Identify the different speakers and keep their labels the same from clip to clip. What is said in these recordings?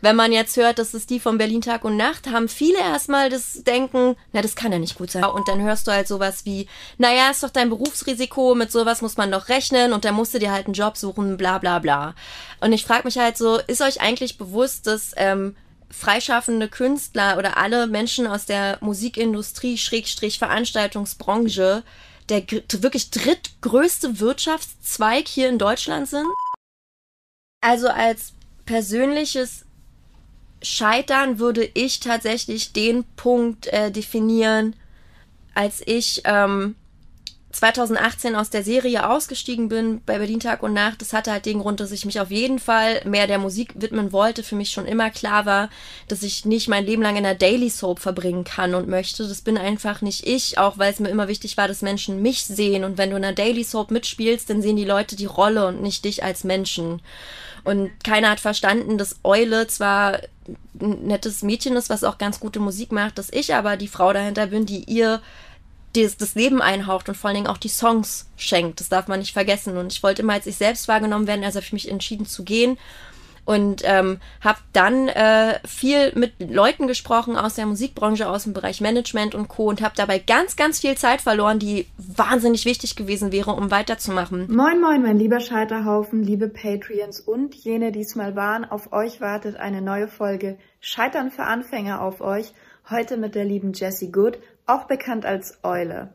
Speaker 1: wenn man jetzt hört, das ist die von Berlin Tag und Nacht, haben viele erstmal das Denken, na, das kann ja nicht gut sein. Und dann hörst du halt sowas wie, naja, ist doch dein Berufsrisiko, mit sowas muss man doch rechnen und dann musst du dir halt einen Job suchen, bla bla bla. Und ich frage mich halt so, ist euch eigentlich bewusst, dass ähm, freischaffende Künstler oder alle Menschen aus der Musikindustrie, Schrägstrich Veranstaltungsbranche, der wirklich drittgrößte Wirtschaftszweig hier in Deutschland sind? Also als persönliches Scheitern würde ich tatsächlich den Punkt äh, definieren, als ich ähm, 2018 aus der Serie ausgestiegen bin bei Berlin Tag und Nacht, das hatte halt den Grund, dass ich mich auf jeden Fall mehr der Musik widmen wollte. Für mich schon immer klar war, dass ich nicht mein Leben lang in einer Daily Soap verbringen kann und möchte. Das bin einfach nicht ich, auch weil es mir immer wichtig war, dass Menschen mich sehen. Und wenn du in einer Daily Soap mitspielst, dann sehen die Leute die Rolle und nicht dich als Menschen. Und keiner hat verstanden, dass Eule zwar ein nettes Mädchen ist, was auch ganz gute Musik macht, dass ich aber die Frau dahinter bin, die ihr das, das Leben einhaucht und vor allen Dingen auch die Songs schenkt. Das darf man nicht vergessen. Und ich wollte immer als ich selbst wahrgenommen werden, also habe ich mich entschieden zu gehen und ähm, habe dann äh, viel mit Leuten gesprochen aus der Musikbranche, aus dem Bereich Management und Co. und habe dabei ganz, ganz viel Zeit verloren, die wahnsinnig wichtig gewesen wäre, um weiterzumachen.
Speaker 2: Moin, moin, mein lieber Scheiterhaufen, liebe Patreons und jene, die es mal waren. Auf euch wartet eine neue Folge Scheitern für Anfänger auf euch. Heute mit der lieben Jessie Good auch bekannt als Eule.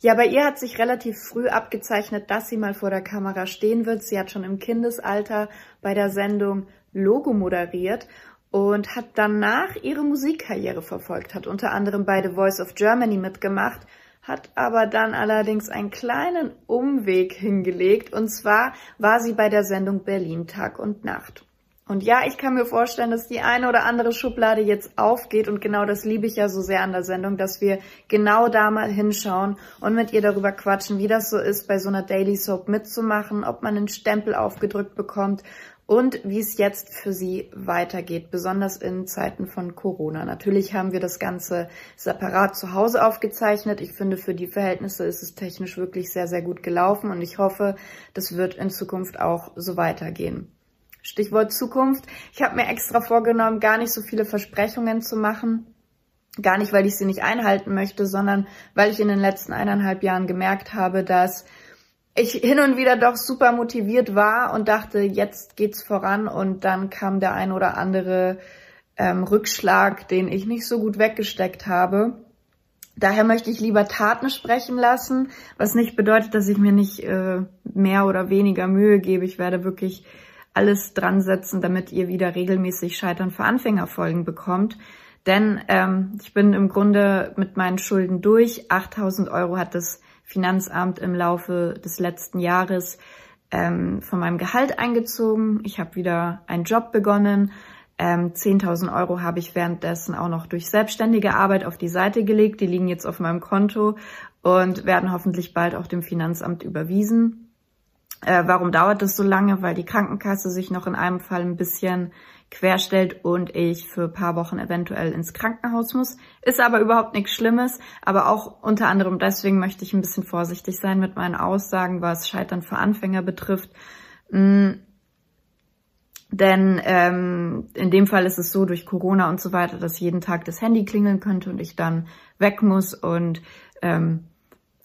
Speaker 2: Ja, bei ihr hat sich relativ früh abgezeichnet, dass sie mal vor der Kamera stehen wird. Sie hat schon im Kindesalter bei der Sendung Logo moderiert und hat danach ihre Musikkarriere verfolgt, hat unter anderem bei The Voice of Germany mitgemacht, hat aber dann allerdings einen kleinen Umweg hingelegt und zwar war sie bei der Sendung Berlin Tag und Nacht. Und ja, ich kann mir vorstellen, dass die eine oder andere Schublade jetzt aufgeht und genau das liebe ich ja so sehr an der Sendung, dass wir genau da mal hinschauen und mit ihr darüber quatschen, wie das so ist, bei so einer Daily Soap mitzumachen, ob man einen Stempel aufgedrückt bekommt und wie es jetzt für sie weitergeht, besonders in Zeiten von Corona. Natürlich haben wir das Ganze separat zu Hause aufgezeichnet. Ich finde, für die Verhältnisse ist es technisch wirklich sehr, sehr gut gelaufen und ich hoffe, das wird in Zukunft auch so weitergehen. Stichwort Zukunft. Ich habe mir extra vorgenommen, gar nicht so viele Versprechungen zu machen. Gar nicht, weil ich sie nicht einhalten möchte, sondern weil ich in den letzten eineinhalb Jahren gemerkt habe, dass ich hin und wieder doch super motiviert war und dachte, jetzt geht's voran und dann kam der ein oder andere ähm, Rückschlag, den ich nicht so gut weggesteckt habe. Daher möchte ich lieber Taten sprechen lassen, was nicht bedeutet, dass ich mir nicht äh, mehr oder weniger Mühe gebe. Ich werde wirklich alles dran setzen, damit ihr wieder regelmäßig Scheitern für Anfängerfolgen bekommt. Denn ähm, ich bin im Grunde mit meinen Schulden durch. 8000 Euro hat das Finanzamt im Laufe des letzten Jahres ähm, von meinem Gehalt eingezogen. Ich habe wieder einen Job begonnen. Ähm, 10.000 Euro habe ich währenddessen auch noch durch selbstständige Arbeit auf die Seite gelegt. Die liegen jetzt auf meinem Konto und werden hoffentlich bald auch dem Finanzamt überwiesen. Äh, warum dauert das so lange? Weil die Krankenkasse sich noch in einem Fall ein bisschen querstellt und ich für paar Wochen eventuell ins Krankenhaus muss. Ist aber überhaupt nichts Schlimmes. Aber auch unter anderem deswegen möchte ich ein bisschen vorsichtig sein mit meinen Aussagen, was Scheitern für Anfänger betrifft. Mhm. Denn ähm, in dem Fall ist es so durch Corona und so weiter, dass jeden Tag das Handy klingeln könnte und ich dann weg muss und ähm,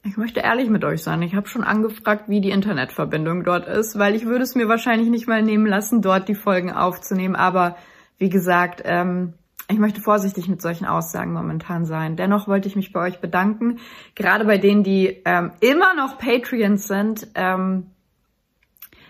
Speaker 2: ich möchte ehrlich mit euch sein. Ich habe schon angefragt, wie die Internetverbindung dort ist, weil ich würde es mir wahrscheinlich nicht mal nehmen lassen, dort die Folgen aufzunehmen. Aber wie gesagt, ähm, ich möchte vorsichtig mit solchen Aussagen momentan sein. Dennoch wollte ich mich bei euch bedanken, gerade bei denen, die ähm, immer noch Patreons sind. Ähm,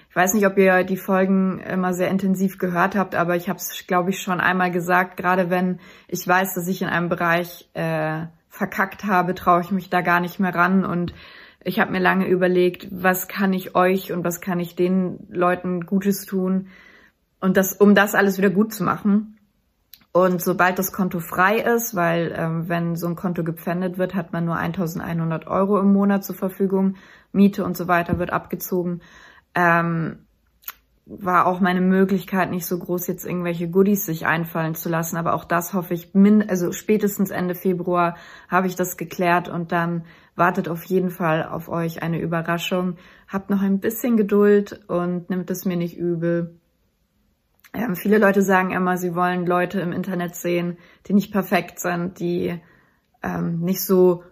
Speaker 2: ich weiß nicht, ob ihr die Folgen immer sehr intensiv gehört habt, aber ich habe es, glaube ich, schon einmal gesagt. Gerade wenn ich weiß, dass ich in einem Bereich äh, verkackt habe, traue ich mich da gar nicht mehr ran. Und ich habe mir lange überlegt, was kann ich euch und was kann ich den Leuten Gutes tun? Und das, um das alles wieder gut zu machen. Und sobald das Konto frei ist, weil ähm, wenn so ein Konto gepfändet wird, hat man nur 1100 Euro im Monat zur Verfügung, Miete und so weiter wird abgezogen, ähm, war auch meine Möglichkeit nicht so groß, jetzt irgendwelche Goodies sich einfallen zu lassen. Aber auch das hoffe ich, min also spätestens Ende Februar habe ich das geklärt und dann wartet auf jeden Fall auf euch eine Überraschung. Habt noch ein bisschen Geduld und nimmt es mir nicht übel. ähm, viele Leute sagen immer, sie wollen Leute im Internet sehen, die nicht perfekt sind, die ähm, nicht so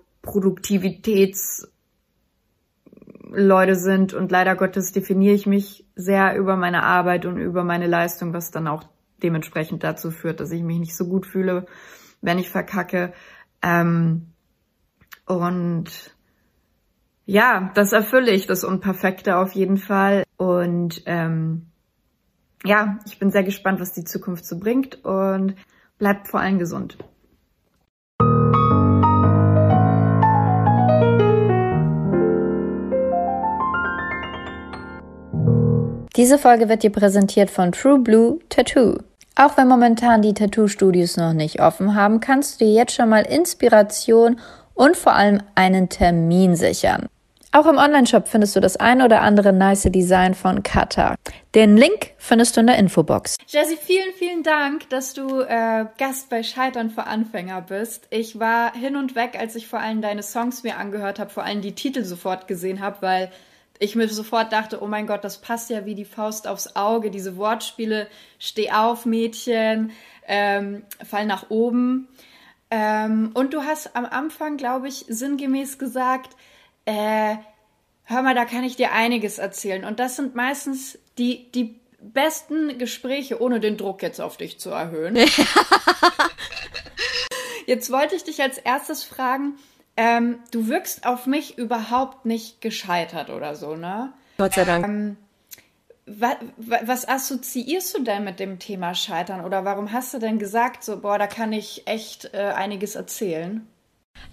Speaker 2: Produktivitätsleute sind. Und leider Gottes definiere ich mich sehr über meine Arbeit und über meine Leistung, was dann auch dementsprechend dazu führt, dass ich mich nicht so gut fühle, wenn ich verkacke. Ähm, und ja, das erfülle ich, das Unperfekte auf jeden Fall. Und ähm, ja, ich bin sehr gespannt, was die Zukunft so bringt und bleibt vor allem gesund.
Speaker 3: Diese Folge wird dir präsentiert von True Blue Tattoo. Auch wenn momentan die Tattoo-Studios noch nicht offen haben, kannst du dir jetzt schon mal Inspiration und vor allem einen Termin sichern. Auch im Onlineshop findest du das ein oder andere nice Design von Kata. Den Link findest du in der Infobox.
Speaker 2: Jessie, vielen, vielen Dank, dass du äh, Gast bei Scheitern für Anfänger bist. Ich war hin und weg, als ich vor allem deine Songs mir angehört habe, vor allem die Titel sofort gesehen habe, weil ich mir sofort dachte, oh mein Gott, das passt ja wie die Faust aufs Auge. Diese Wortspiele, steh auf, Mädchen, ähm, fall nach oben. Ähm, und du hast am Anfang, glaube ich, sinngemäß gesagt, äh, hör mal, da kann ich dir einiges erzählen. Und das sind meistens die, die besten Gespräche, ohne den Druck jetzt auf dich zu erhöhen. jetzt wollte ich dich als erstes fragen, ähm, du wirkst auf mich überhaupt nicht gescheitert oder so, ne?
Speaker 1: Gott sei Dank. Ähm,
Speaker 2: was, was assoziierst du denn mit dem Thema Scheitern oder warum hast du denn gesagt, so, boah, da kann ich echt äh, einiges erzählen?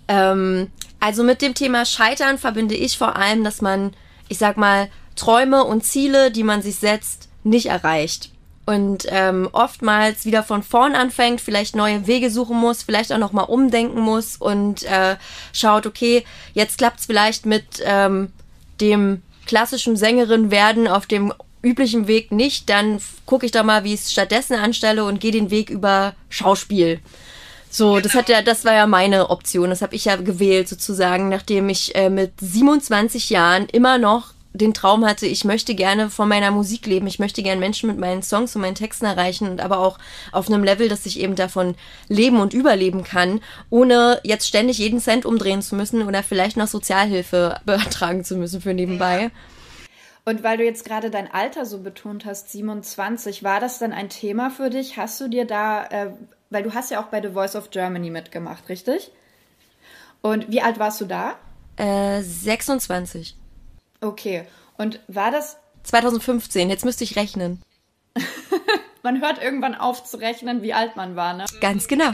Speaker 1: Ähm, also mit dem Thema Scheitern verbinde ich vor allem, dass man, ich sag mal, Träume und Ziele, die man sich setzt, nicht erreicht. Und ähm, oftmals wieder von vorn anfängt, vielleicht neue Wege suchen muss, vielleicht auch nochmal umdenken muss und äh, schaut, okay, jetzt klappt's vielleicht mit ähm, dem klassischen Sängerin werden auf dem üblichen Weg nicht, dann gucke ich da mal, wie ich es stattdessen anstelle und gehe den Weg über Schauspiel. So, das hat ja, das war ja meine Option. Das habe ich ja gewählt sozusagen, nachdem ich äh, mit 27 Jahren immer noch den Traum hatte, ich möchte gerne von meiner Musik leben, ich möchte gerne Menschen mit meinen Songs und meinen Texten erreichen und aber auch auf einem Level, dass ich eben davon leben und überleben kann, ohne jetzt ständig jeden Cent umdrehen zu müssen oder vielleicht noch Sozialhilfe beantragen zu müssen für nebenbei. Ja.
Speaker 2: Und weil du jetzt gerade dein Alter so betont hast, 27, war das dann ein Thema für dich? Hast du dir da äh, weil du hast ja auch bei The Voice of Germany mitgemacht, richtig? Und wie alt warst du da?
Speaker 1: Äh, 26.
Speaker 2: Okay. Und war das
Speaker 1: 2015? Jetzt müsste ich rechnen.
Speaker 2: man hört irgendwann auf zu rechnen, wie alt man war, ne?
Speaker 1: Ganz genau.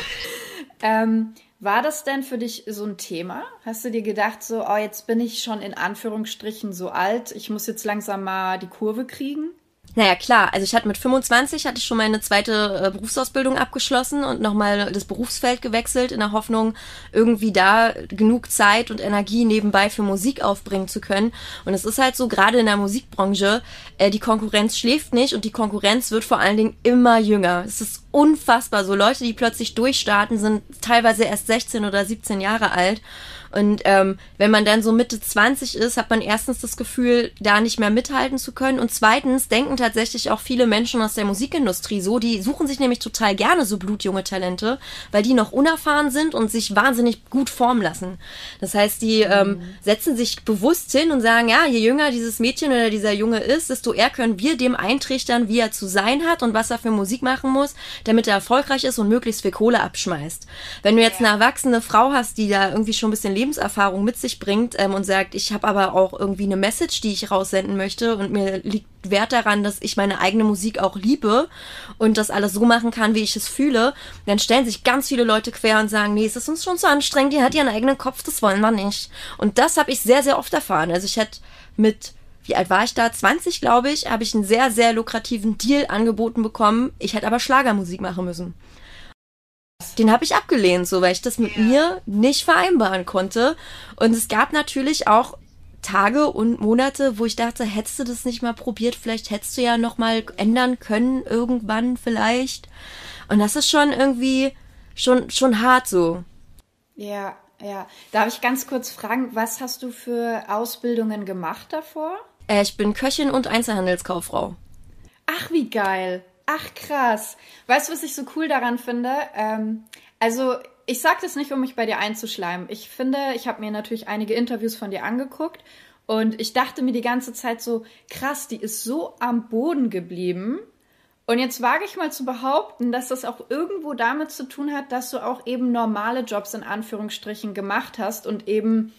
Speaker 2: ähm, war das denn für dich so ein Thema? Hast du dir gedacht, so, oh, jetzt bin ich schon in Anführungsstrichen so alt, ich muss jetzt langsam mal die Kurve kriegen?
Speaker 1: Naja, klar. Also ich hatte mit 25 hatte ich schon meine zweite äh, Berufsausbildung abgeschlossen und nochmal das Berufsfeld gewechselt in der Hoffnung, irgendwie da genug Zeit und Energie nebenbei für Musik aufbringen zu können. Und es ist halt so, gerade in der Musikbranche, äh, die Konkurrenz schläft nicht und die Konkurrenz wird vor allen Dingen immer jünger. Es ist unfassbar. So Leute, die plötzlich durchstarten, sind teilweise erst 16 oder 17 Jahre alt. Und ähm, wenn man dann so Mitte 20 ist, hat man erstens das Gefühl, da nicht mehr mithalten zu können. Und zweitens denken tatsächlich auch viele Menschen aus der Musikindustrie so, die suchen sich nämlich total gerne so blutjunge Talente, weil die noch unerfahren sind und sich wahnsinnig gut formen lassen. Das heißt, die ähm, mhm. setzen sich bewusst hin und sagen, ja, je jünger dieses Mädchen oder dieser Junge ist, desto eher können wir dem eintrichtern, wie er zu sein hat und was er für Musik machen muss, damit er erfolgreich ist und möglichst viel Kohle abschmeißt. Wenn du jetzt eine erwachsene Frau hast, die da irgendwie schon ein bisschen Lebenserfahrung mit sich bringt ähm, und sagt, ich habe aber auch irgendwie eine Message, die ich raussenden möchte und mir liegt Wert daran, dass ich meine eigene Musik auch liebe und das alles so machen kann, wie ich es fühle, dann stellen sich ganz viele Leute quer und sagen, nee, es ist uns schon zu anstrengend, die hat ihren eigenen Kopf, das wollen wir nicht. Und das habe ich sehr, sehr oft erfahren. Also ich hätte mit wie alt war ich da? 20, glaube ich, habe ich einen sehr, sehr lukrativen Deal angeboten bekommen. Ich hätte aber Schlagermusik machen müssen. Den habe ich abgelehnt, so weil ich das mit ja. mir nicht vereinbaren konnte. Und es gab natürlich auch Tage und Monate, wo ich dachte, hättest du das nicht mal probiert, vielleicht hättest du ja noch mal ändern können irgendwann vielleicht. Und das ist schon irgendwie schon schon hart so.
Speaker 2: Ja, ja. Darf ich ganz kurz fragen, was hast du für Ausbildungen gemacht davor?
Speaker 1: Äh, ich bin Köchin und Einzelhandelskauffrau.
Speaker 2: Ach, wie geil. Ach, krass. Weißt du, was ich so cool daran finde? Ähm, also, ich sage das nicht, um mich bei dir einzuschleimen. Ich finde, ich habe mir natürlich einige Interviews von dir angeguckt und ich dachte mir die ganze Zeit so, krass, die ist so am Boden geblieben. Und jetzt wage ich mal zu behaupten, dass das auch irgendwo damit zu tun hat, dass du auch eben normale Jobs in Anführungsstrichen gemacht hast und eben,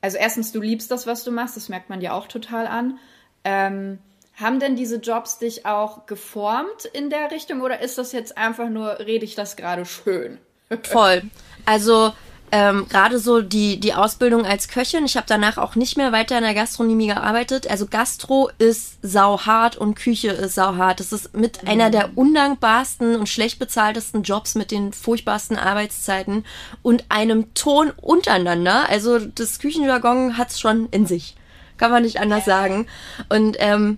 Speaker 2: also erstens, du liebst das, was du machst, das merkt man dir auch total an. Ähm, haben denn diese Jobs dich auch geformt in der Richtung oder ist das jetzt einfach nur, rede ich das gerade schön?
Speaker 1: Voll. Also ähm, gerade so die, die Ausbildung als Köchin. Ich habe danach auch nicht mehr weiter in der Gastronomie gearbeitet. Also Gastro ist sauhart und Küche ist sauhart. Das ist mit mhm. einer der undankbarsten und schlecht bezahltesten Jobs mit den furchtbarsten Arbeitszeiten und einem Ton untereinander. Also das Küchenjargon hat's schon in sich. Kann man nicht anders sagen. Und ähm,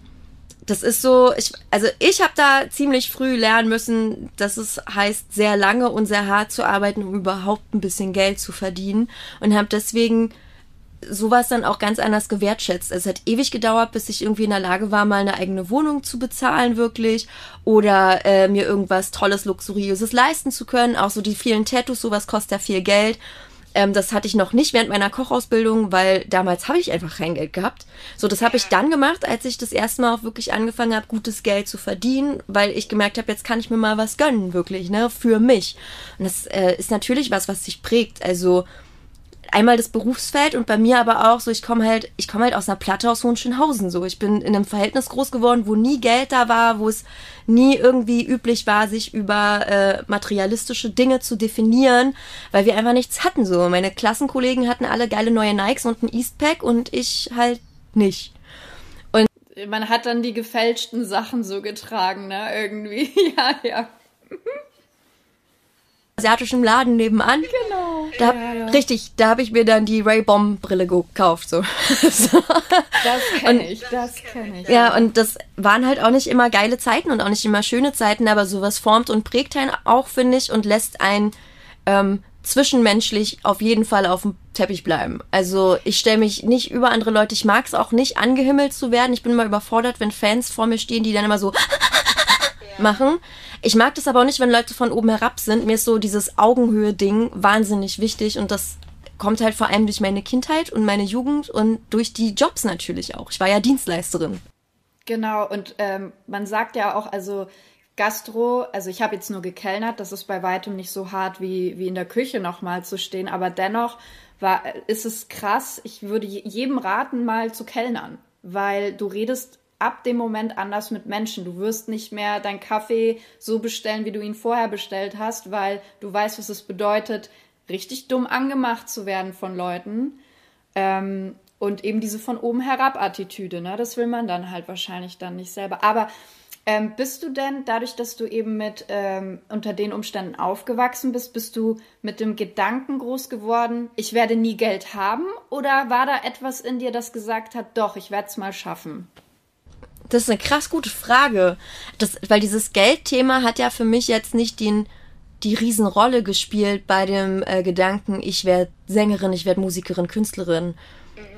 Speaker 1: das ist so, ich, also ich habe da ziemlich früh lernen müssen, dass es heißt, sehr lange und sehr hart zu arbeiten, um überhaupt ein bisschen Geld zu verdienen. Und habe deswegen sowas dann auch ganz anders gewertschätzt. Es hat ewig gedauert, bis ich irgendwie in der Lage war, mal eine eigene Wohnung zu bezahlen, wirklich. Oder äh, mir irgendwas Tolles, Luxuriöses leisten zu können. Auch so die vielen Tattoos, sowas kostet ja viel Geld. Ähm, das hatte ich noch nicht während meiner Kochausbildung, weil damals habe ich einfach kein Geld gehabt. So, das habe ich dann gemacht, als ich das erste Mal auch wirklich angefangen habe, gutes Geld zu verdienen, weil ich gemerkt habe, jetzt kann ich mir mal was gönnen, wirklich, ne, für mich. Und das äh, ist natürlich was, was sich prägt. Also einmal das Berufsfeld und bei mir aber auch so, ich komme halt, ich komme halt aus einer Platte aus Hohenschönhausen so. Ich bin in einem Verhältnis groß geworden, wo nie Geld da war, wo es nie irgendwie üblich war, sich über äh, materialistische Dinge zu definieren, weil wir einfach nichts hatten so. Meine Klassenkollegen hatten alle geile neue Nikes und ein Eastpack und ich halt nicht.
Speaker 2: Und man hat dann die gefälschten Sachen so getragen, ne, irgendwie. ja, ja
Speaker 1: asiatischen Laden nebenan.
Speaker 2: Genau.
Speaker 1: Da ja, ja. Richtig, da habe ich mir dann die Ray Bomb Brille gekauft. So. so.
Speaker 2: Das kenne ich, das kenne ich.
Speaker 1: Ja, und das waren halt auch nicht immer geile Zeiten und auch nicht immer schöne Zeiten, aber sowas formt und prägt einen auch, finde ich, und lässt einen ähm, zwischenmenschlich auf jeden Fall auf dem Teppich bleiben. Also ich stelle mich nicht über andere Leute. Ich mag es auch nicht, angehimmelt zu werden. Ich bin immer überfordert, wenn Fans vor mir stehen, die dann immer so machen. Ich mag das aber auch nicht, wenn Leute von oben herab sind. Mir ist so dieses Augenhöhe-Ding wahnsinnig wichtig und das kommt halt vor allem durch meine Kindheit und meine Jugend und durch die Jobs natürlich auch. Ich war ja Dienstleisterin.
Speaker 2: Genau, und ähm, man sagt ja auch, also Gastro, also ich habe jetzt nur gekellnert, das ist bei weitem nicht so hart wie, wie in der Küche nochmal zu stehen, aber dennoch war, ist es krass. Ich würde jedem raten, mal zu kellnern, weil du redest ab dem Moment anders mit Menschen. Du wirst nicht mehr deinen Kaffee so bestellen, wie du ihn vorher bestellt hast, weil du weißt, was es bedeutet, richtig dumm angemacht zu werden von Leuten. Ähm, und eben diese von oben herab Attitüde, ne? Das will man dann halt wahrscheinlich dann nicht selber. Aber ähm, bist du denn, dadurch, dass du eben mit ähm, unter den Umständen aufgewachsen bist, bist du mit dem Gedanken groß geworden, ich werde nie Geld haben? Oder war da etwas in dir, das gesagt hat, doch, ich werde es mal schaffen?
Speaker 1: Das ist eine krass gute Frage. Das, weil dieses Geldthema hat ja für mich jetzt nicht den, die Riesenrolle gespielt bei dem äh, Gedanken, ich werde Sängerin, ich werde Musikerin, Künstlerin.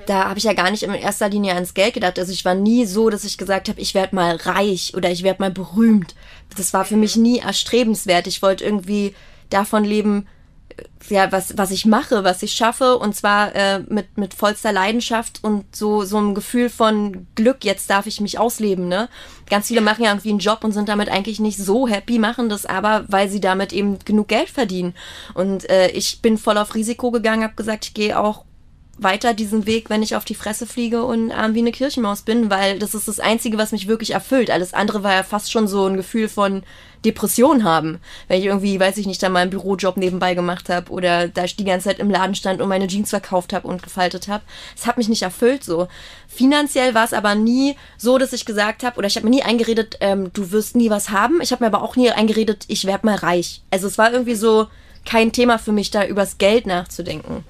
Speaker 1: Da habe ich ja gar nicht in erster Linie ans Geld gedacht. Also ich war nie so, dass ich gesagt habe, ich werde mal reich oder ich werde mal berühmt. Das war für mich nie erstrebenswert. Ich wollte irgendwie davon leben, ja, was, was ich mache, was ich schaffe und zwar äh, mit, mit vollster Leidenschaft und so, so einem Gefühl von Glück, jetzt darf ich mich ausleben, ne? Ganz viele machen ja irgendwie einen Job und sind damit eigentlich nicht so happy, machen das aber, weil sie damit eben genug Geld verdienen. Und äh, ich bin voll auf Risiko gegangen, habe gesagt, ich gehe auch weiter diesen Weg, wenn ich auf die Fresse fliege und arm wie eine Kirchenmaus bin, weil das ist das Einzige, was mich wirklich erfüllt. Alles andere war ja fast schon so ein Gefühl von Depression haben, wenn ich irgendwie, weiß ich nicht, da mal einen Bürojob nebenbei gemacht habe oder da ich die ganze Zeit im Laden stand und meine Jeans verkauft habe und gefaltet habe. Es hat mich nicht erfüllt so. Finanziell war es aber nie so, dass ich gesagt habe, oder ich habe mir nie eingeredet, ähm, du wirst nie was haben. Ich habe mir aber auch nie eingeredet, ich werde mal reich. Also es war irgendwie so kein Thema für mich, da übers Geld nachzudenken.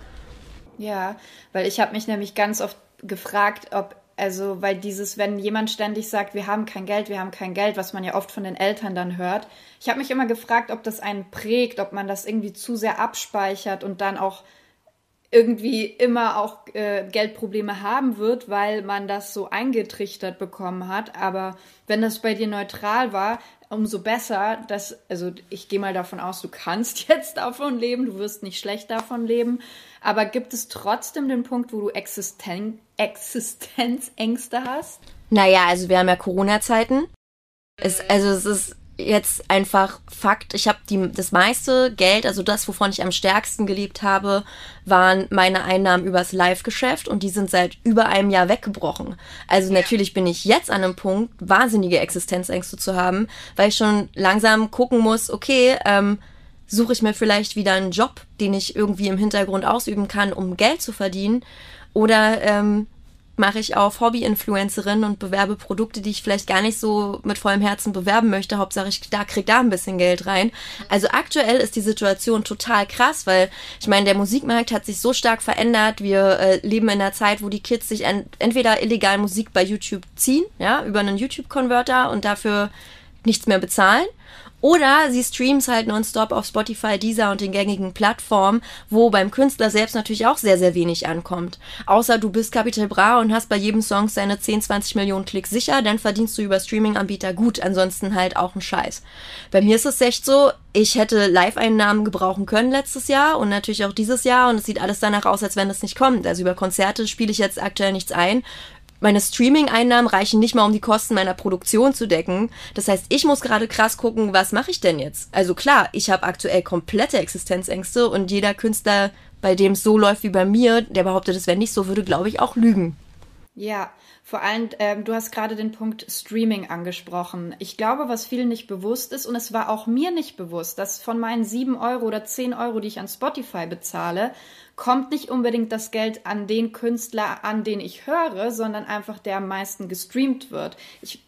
Speaker 2: Ja, weil ich habe mich nämlich ganz oft gefragt, ob also, weil dieses, wenn jemand ständig sagt, wir haben kein Geld, wir haben kein Geld, was man ja oft von den Eltern dann hört. Ich habe mich immer gefragt, ob das einen prägt, ob man das irgendwie zu sehr abspeichert und dann auch irgendwie immer auch äh, Geldprobleme haben wird, weil man das so eingetrichtert bekommen hat. Aber wenn das bei dir neutral war, umso besser, dass, also ich gehe mal davon aus, du kannst jetzt davon leben, du wirst nicht schlecht davon leben. Aber gibt es trotzdem den Punkt, wo du Existen Existenzängste hast?
Speaker 1: Naja, also wir haben ja Corona-Zeiten. also es ist jetzt einfach Fakt. Ich habe das meiste Geld, also das, wovon ich am stärksten gelebt habe, waren meine Einnahmen übers Live-Geschäft und die sind seit über einem Jahr weggebrochen. Also natürlich bin ich jetzt an einem Punkt, wahnsinnige Existenzängste zu haben, weil ich schon langsam gucken muss, okay, ähm, suche ich mir vielleicht wieder einen Job, den ich irgendwie im Hintergrund ausüben kann, um Geld zu verdienen, oder ähm, mache ich auf Hobby-Influencerin und bewerbe Produkte, die ich vielleicht gar nicht so mit vollem Herzen bewerben möchte. Hauptsache ich da krieg da ein bisschen Geld rein. Also aktuell ist die Situation total krass, weil ich meine, der Musikmarkt hat sich so stark verändert. Wir äh, leben in einer Zeit, wo die Kids sich ent entweder illegal Musik bei YouTube ziehen, ja, über einen YouTube-Converter und dafür nichts mehr bezahlen oder sie streams halt nonstop auf Spotify, Deezer und den gängigen Plattformen, wo beim Künstler selbst natürlich auch sehr, sehr wenig ankommt. Außer du bist Capital Bra und hast bei jedem Song seine 10, 20 Millionen Klicks sicher, dann verdienst du über Streaming-Anbieter gut, ansonsten halt auch ein Scheiß. Bei mir ist es echt so, ich hätte Live-Einnahmen gebrauchen können letztes Jahr und natürlich auch dieses Jahr und es sieht alles danach aus, als wenn es nicht kommt. Also über Konzerte spiele ich jetzt aktuell nichts ein meine Streaming-Einnahmen reichen nicht mal, um die Kosten meiner Produktion zu decken. Das heißt, ich muss gerade krass gucken, was mache ich denn jetzt? Also klar, ich habe aktuell komplette Existenzängste und jeder Künstler, bei dem es so läuft wie bei mir, der behauptet, es wäre nicht so, würde, glaube ich, auch lügen.
Speaker 2: Ja, vor allem, ähm, du hast gerade den Punkt Streaming angesprochen. Ich glaube, was vielen nicht bewusst ist, und es war auch mir nicht bewusst, dass von meinen sieben Euro oder zehn Euro, die ich an Spotify bezahle, kommt nicht unbedingt das Geld an den Künstler, an den ich höre, sondern einfach der am meisten gestreamt wird. Ich,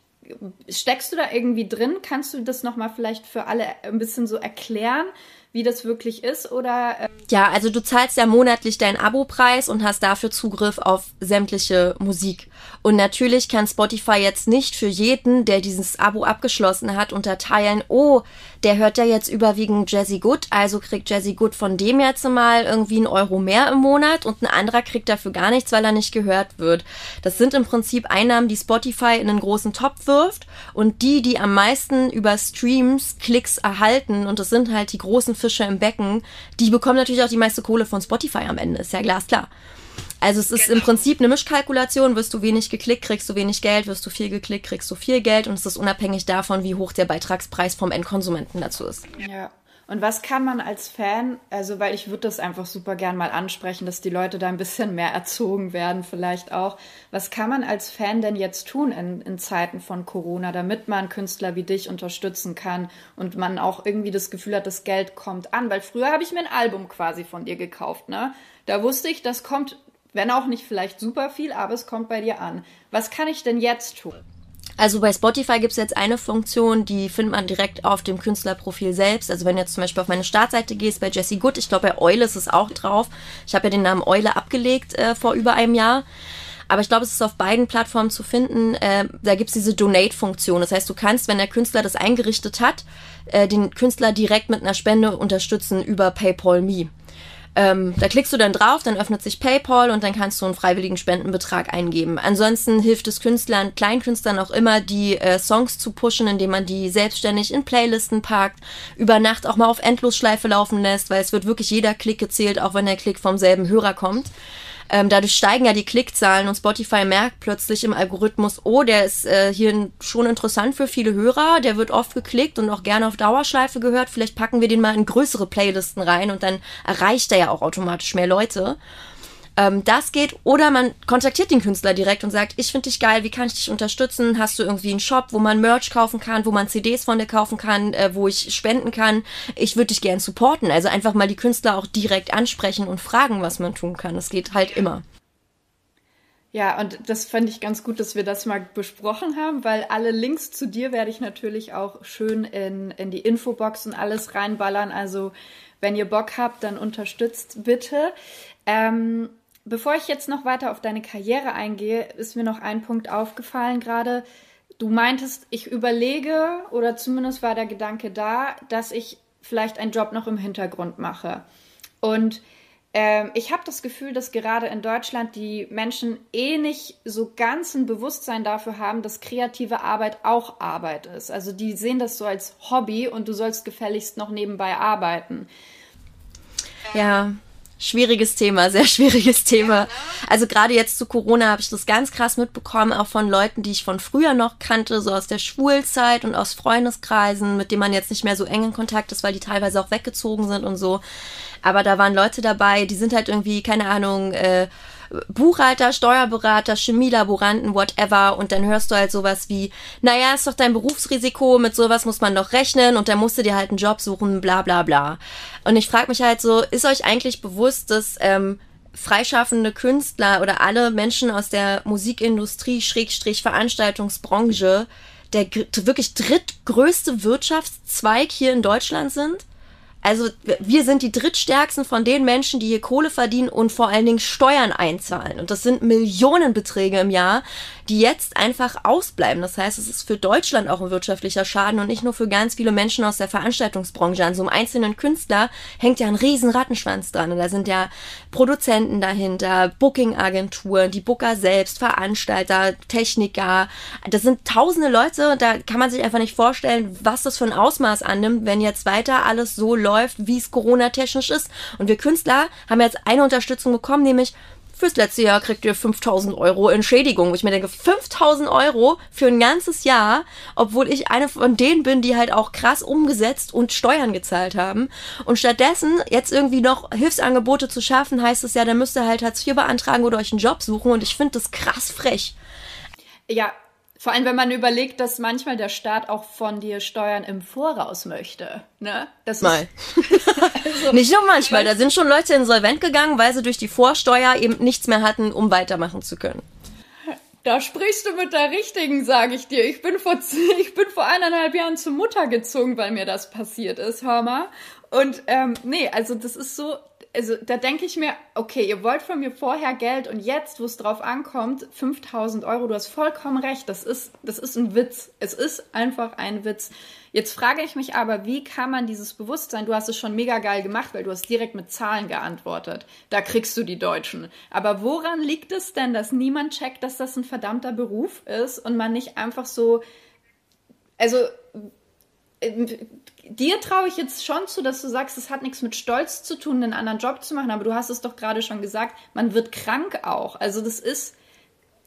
Speaker 2: steckst du da irgendwie drin? Kannst du das nochmal vielleicht für alle ein bisschen so erklären? Wie das wirklich ist oder äh
Speaker 1: ja also du zahlst ja monatlich deinen Abopreis und hast dafür Zugriff auf sämtliche Musik und natürlich kann Spotify jetzt nicht für jeden der dieses Abo abgeschlossen hat unterteilen oh der hört ja jetzt überwiegend Jazzy Good, also kriegt Jazzy Good von dem jetzt mal irgendwie einen Euro mehr im Monat und ein anderer kriegt dafür gar nichts, weil er nicht gehört wird. Das sind im Prinzip Einnahmen, die Spotify in einen großen Topf wirft und die, die am meisten über Streams Klicks erhalten und das sind halt die großen Fische im Becken, die bekommen natürlich auch die meiste Kohle von Spotify am Ende, ist ja glasklar. Also es ist genau. im Prinzip eine Mischkalkulation. Wirst du wenig geklickt, kriegst du wenig Geld. Wirst du viel geklickt, kriegst du viel Geld. Und es ist unabhängig davon, wie hoch der Beitragspreis vom Endkonsumenten dazu ist.
Speaker 2: Ja. Und was kann man als Fan, also weil ich würde das einfach super gern mal ansprechen, dass die Leute da ein bisschen mehr erzogen werden vielleicht auch. Was kann man als Fan denn jetzt tun in, in Zeiten von Corona, damit man Künstler wie dich unterstützen kann und man auch irgendwie das Gefühl hat, das Geld kommt an? Weil früher habe ich mir ein Album quasi von dir gekauft, ne? Da wusste ich, das kommt wenn auch nicht vielleicht super viel, aber es kommt bei dir an. Was kann ich denn jetzt tun?
Speaker 1: Also bei Spotify gibt es jetzt eine Funktion, die findet man direkt auf dem Künstlerprofil selbst. Also wenn du jetzt zum Beispiel auf meine Startseite gehst, bei Jesse Good, ich glaube bei Eule ist es auch drauf. Ich habe ja den Namen Eule abgelegt äh, vor über einem Jahr. Aber ich glaube, es ist auf beiden Plattformen zu finden. Äh, da gibt es diese Donate-Funktion. Das heißt, du kannst, wenn der Künstler das eingerichtet hat, äh, den Künstler direkt mit einer Spende unterstützen über PayPal Me. Ähm, da klickst du dann drauf, dann öffnet sich PayPal und dann kannst du einen freiwilligen Spendenbetrag eingeben. Ansonsten hilft es Künstlern, Kleinkünstlern auch immer, die äh, Songs zu pushen, indem man die selbstständig in Playlisten packt, über Nacht auch mal auf Endlosschleife laufen lässt, weil es wird wirklich jeder Klick gezählt, auch wenn der Klick vom selben Hörer kommt. Ähm, dadurch steigen ja die Klickzahlen und Spotify merkt plötzlich im Algorithmus, oh, der ist äh, hier schon interessant für viele Hörer, der wird oft geklickt und auch gerne auf Dauerschleife gehört. Vielleicht packen wir den mal in größere Playlisten rein und dann erreicht er ja auch automatisch mehr Leute. Ähm, das geht. Oder man kontaktiert den Künstler direkt und sagt, ich finde dich geil, wie kann ich dich unterstützen? Hast du irgendwie einen Shop, wo man Merch kaufen kann, wo man CDs von dir kaufen kann, äh, wo ich spenden kann? Ich würde dich gern supporten. Also einfach mal die Künstler auch direkt ansprechen und fragen, was man tun kann. Das geht halt immer.
Speaker 2: Ja, und das fand ich ganz gut, dass wir das mal besprochen haben, weil alle Links zu dir werde ich natürlich auch schön in, in die Infobox und alles reinballern. Also wenn ihr Bock habt, dann unterstützt bitte. Ähm, Bevor ich jetzt noch weiter auf deine Karriere eingehe, ist mir noch ein Punkt aufgefallen gerade. Du meintest, ich überlege, oder zumindest war der Gedanke da, dass ich vielleicht einen Job noch im Hintergrund mache. Und ähm, ich habe das Gefühl, dass gerade in Deutschland die Menschen eh nicht so ganz ein Bewusstsein dafür haben, dass kreative Arbeit auch Arbeit ist. Also die sehen das so als Hobby und du sollst gefälligst noch nebenbei arbeiten.
Speaker 1: Ja, schwieriges Thema, sehr schwieriges Thema. Also gerade jetzt zu Corona habe ich das ganz krass mitbekommen, auch von Leuten, die ich von früher noch kannte, so aus der Schulzeit und aus Freundeskreisen, mit denen man jetzt nicht mehr so eng in Kontakt ist, weil die teilweise auch weggezogen sind und so. Aber da waren Leute dabei, die sind halt irgendwie, keine Ahnung, äh, Buchhalter, Steuerberater, Chemielaboranten, whatever. Und dann hörst du halt sowas wie, naja, ist doch dein Berufsrisiko, mit sowas muss man doch rechnen und dann musst du dir halt einen Job suchen, bla bla bla. Und ich frage mich halt so, ist euch eigentlich bewusst, dass ähm, freischaffende Künstler oder alle Menschen aus der Musikindustrie, Schrägstrich Veranstaltungsbranche, der wirklich drittgrößte Wirtschaftszweig hier in Deutschland sind? Also wir sind die drittstärksten von den Menschen, die hier Kohle verdienen und vor allen Dingen Steuern einzahlen. Und das sind Millionenbeträge im Jahr, die jetzt einfach ausbleiben. Das heißt, es ist für Deutschland auch ein wirtschaftlicher Schaden und nicht nur für ganz viele Menschen aus der Veranstaltungsbranche. An so einem einzelnen Künstler hängt ja ein riesen Rattenschwanz dran. Und da sind ja Produzenten dahinter, Booking-Agenturen, die Booker selbst, Veranstalter, Techniker. Das sind tausende Leute. Da kann man sich einfach nicht vorstellen, was das für ein Ausmaß annimmt, wenn jetzt weiter alles so läuft, wie es Corona-technisch ist. Und wir Künstler haben jetzt eine Unterstützung bekommen, nämlich fürs letzte Jahr kriegt ihr 5000 Euro Entschädigung. Wo ich mir denke, 5000 Euro für ein ganzes Jahr, obwohl ich eine von denen bin, die halt auch krass umgesetzt und Steuern gezahlt haben. Und stattdessen jetzt irgendwie noch Hilfsangebote zu schaffen, heißt es ja, dann müsst ihr halt Hartz IV beantragen oder euch einen Job suchen. Und ich finde das krass frech.
Speaker 2: Ja, vor allem, wenn man überlegt, dass manchmal der Staat auch von dir Steuern im Voraus möchte. Ne?
Speaker 1: Das Mal. also, nicht nur manchmal. Da sind schon Leute insolvent gegangen, weil sie durch die Vorsteuer eben nichts mehr hatten, um weitermachen zu können.
Speaker 2: Da sprichst du mit der Richtigen, sage ich dir. Ich bin, vor, ich bin vor eineinhalb Jahren zur Mutter gezogen, weil mir das passiert ist, hör mal. Und ähm, nee, also das ist so, also da denke ich mir, okay, ihr wollt von mir vorher Geld und jetzt, wo es drauf ankommt, 5000 Euro, du hast vollkommen recht, das ist, das ist ein Witz. Es ist einfach ein Witz. Jetzt frage ich mich aber, wie kann man dieses Bewusstsein, du hast es schon mega geil gemacht, weil du hast direkt mit Zahlen geantwortet. Da kriegst du die Deutschen. Aber woran liegt es denn, dass niemand checkt, dass das ein verdammter Beruf ist und man nicht einfach so, also dir traue ich jetzt schon zu, dass du sagst, es hat nichts mit Stolz zu tun, einen anderen Job zu machen, aber du hast es doch gerade schon gesagt, man wird krank auch. Also das ist,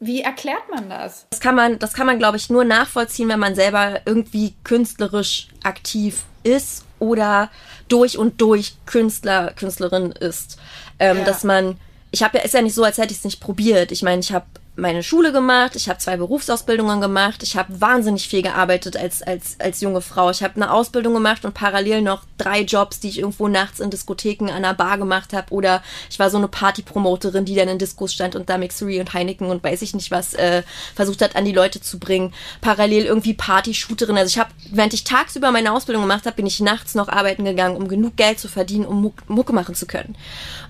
Speaker 2: wie erklärt man das?
Speaker 1: Das kann man, das kann man, glaube ich, nur nachvollziehen, wenn man selber irgendwie künstlerisch aktiv ist oder durch und durch Künstler, Künstlerin ist. Ähm, ja. Dass man, ich habe ja, ist ja nicht so, als hätte ich es nicht probiert. Ich meine, ich habe meine Schule gemacht, ich habe zwei Berufsausbildungen gemacht, ich habe wahnsinnig viel gearbeitet als, als, als junge Frau. Ich habe eine Ausbildung gemacht und parallel noch drei Jobs, die ich irgendwo nachts in Diskotheken an einer Bar gemacht habe. Oder ich war so eine Partypromoterin, die dann in Diskos stand und da Mixery und Heineken und weiß ich nicht was äh, versucht hat, an die Leute zu bringen. Parallel irgendwie Party-Shooterin. Also ich habe, während ich tagsüber meine Ausbildung gemacht habe, bin ich nachts noch arbeiten gegangen, um genug Geld zu verdienen, um Muck Mucke machen zu können.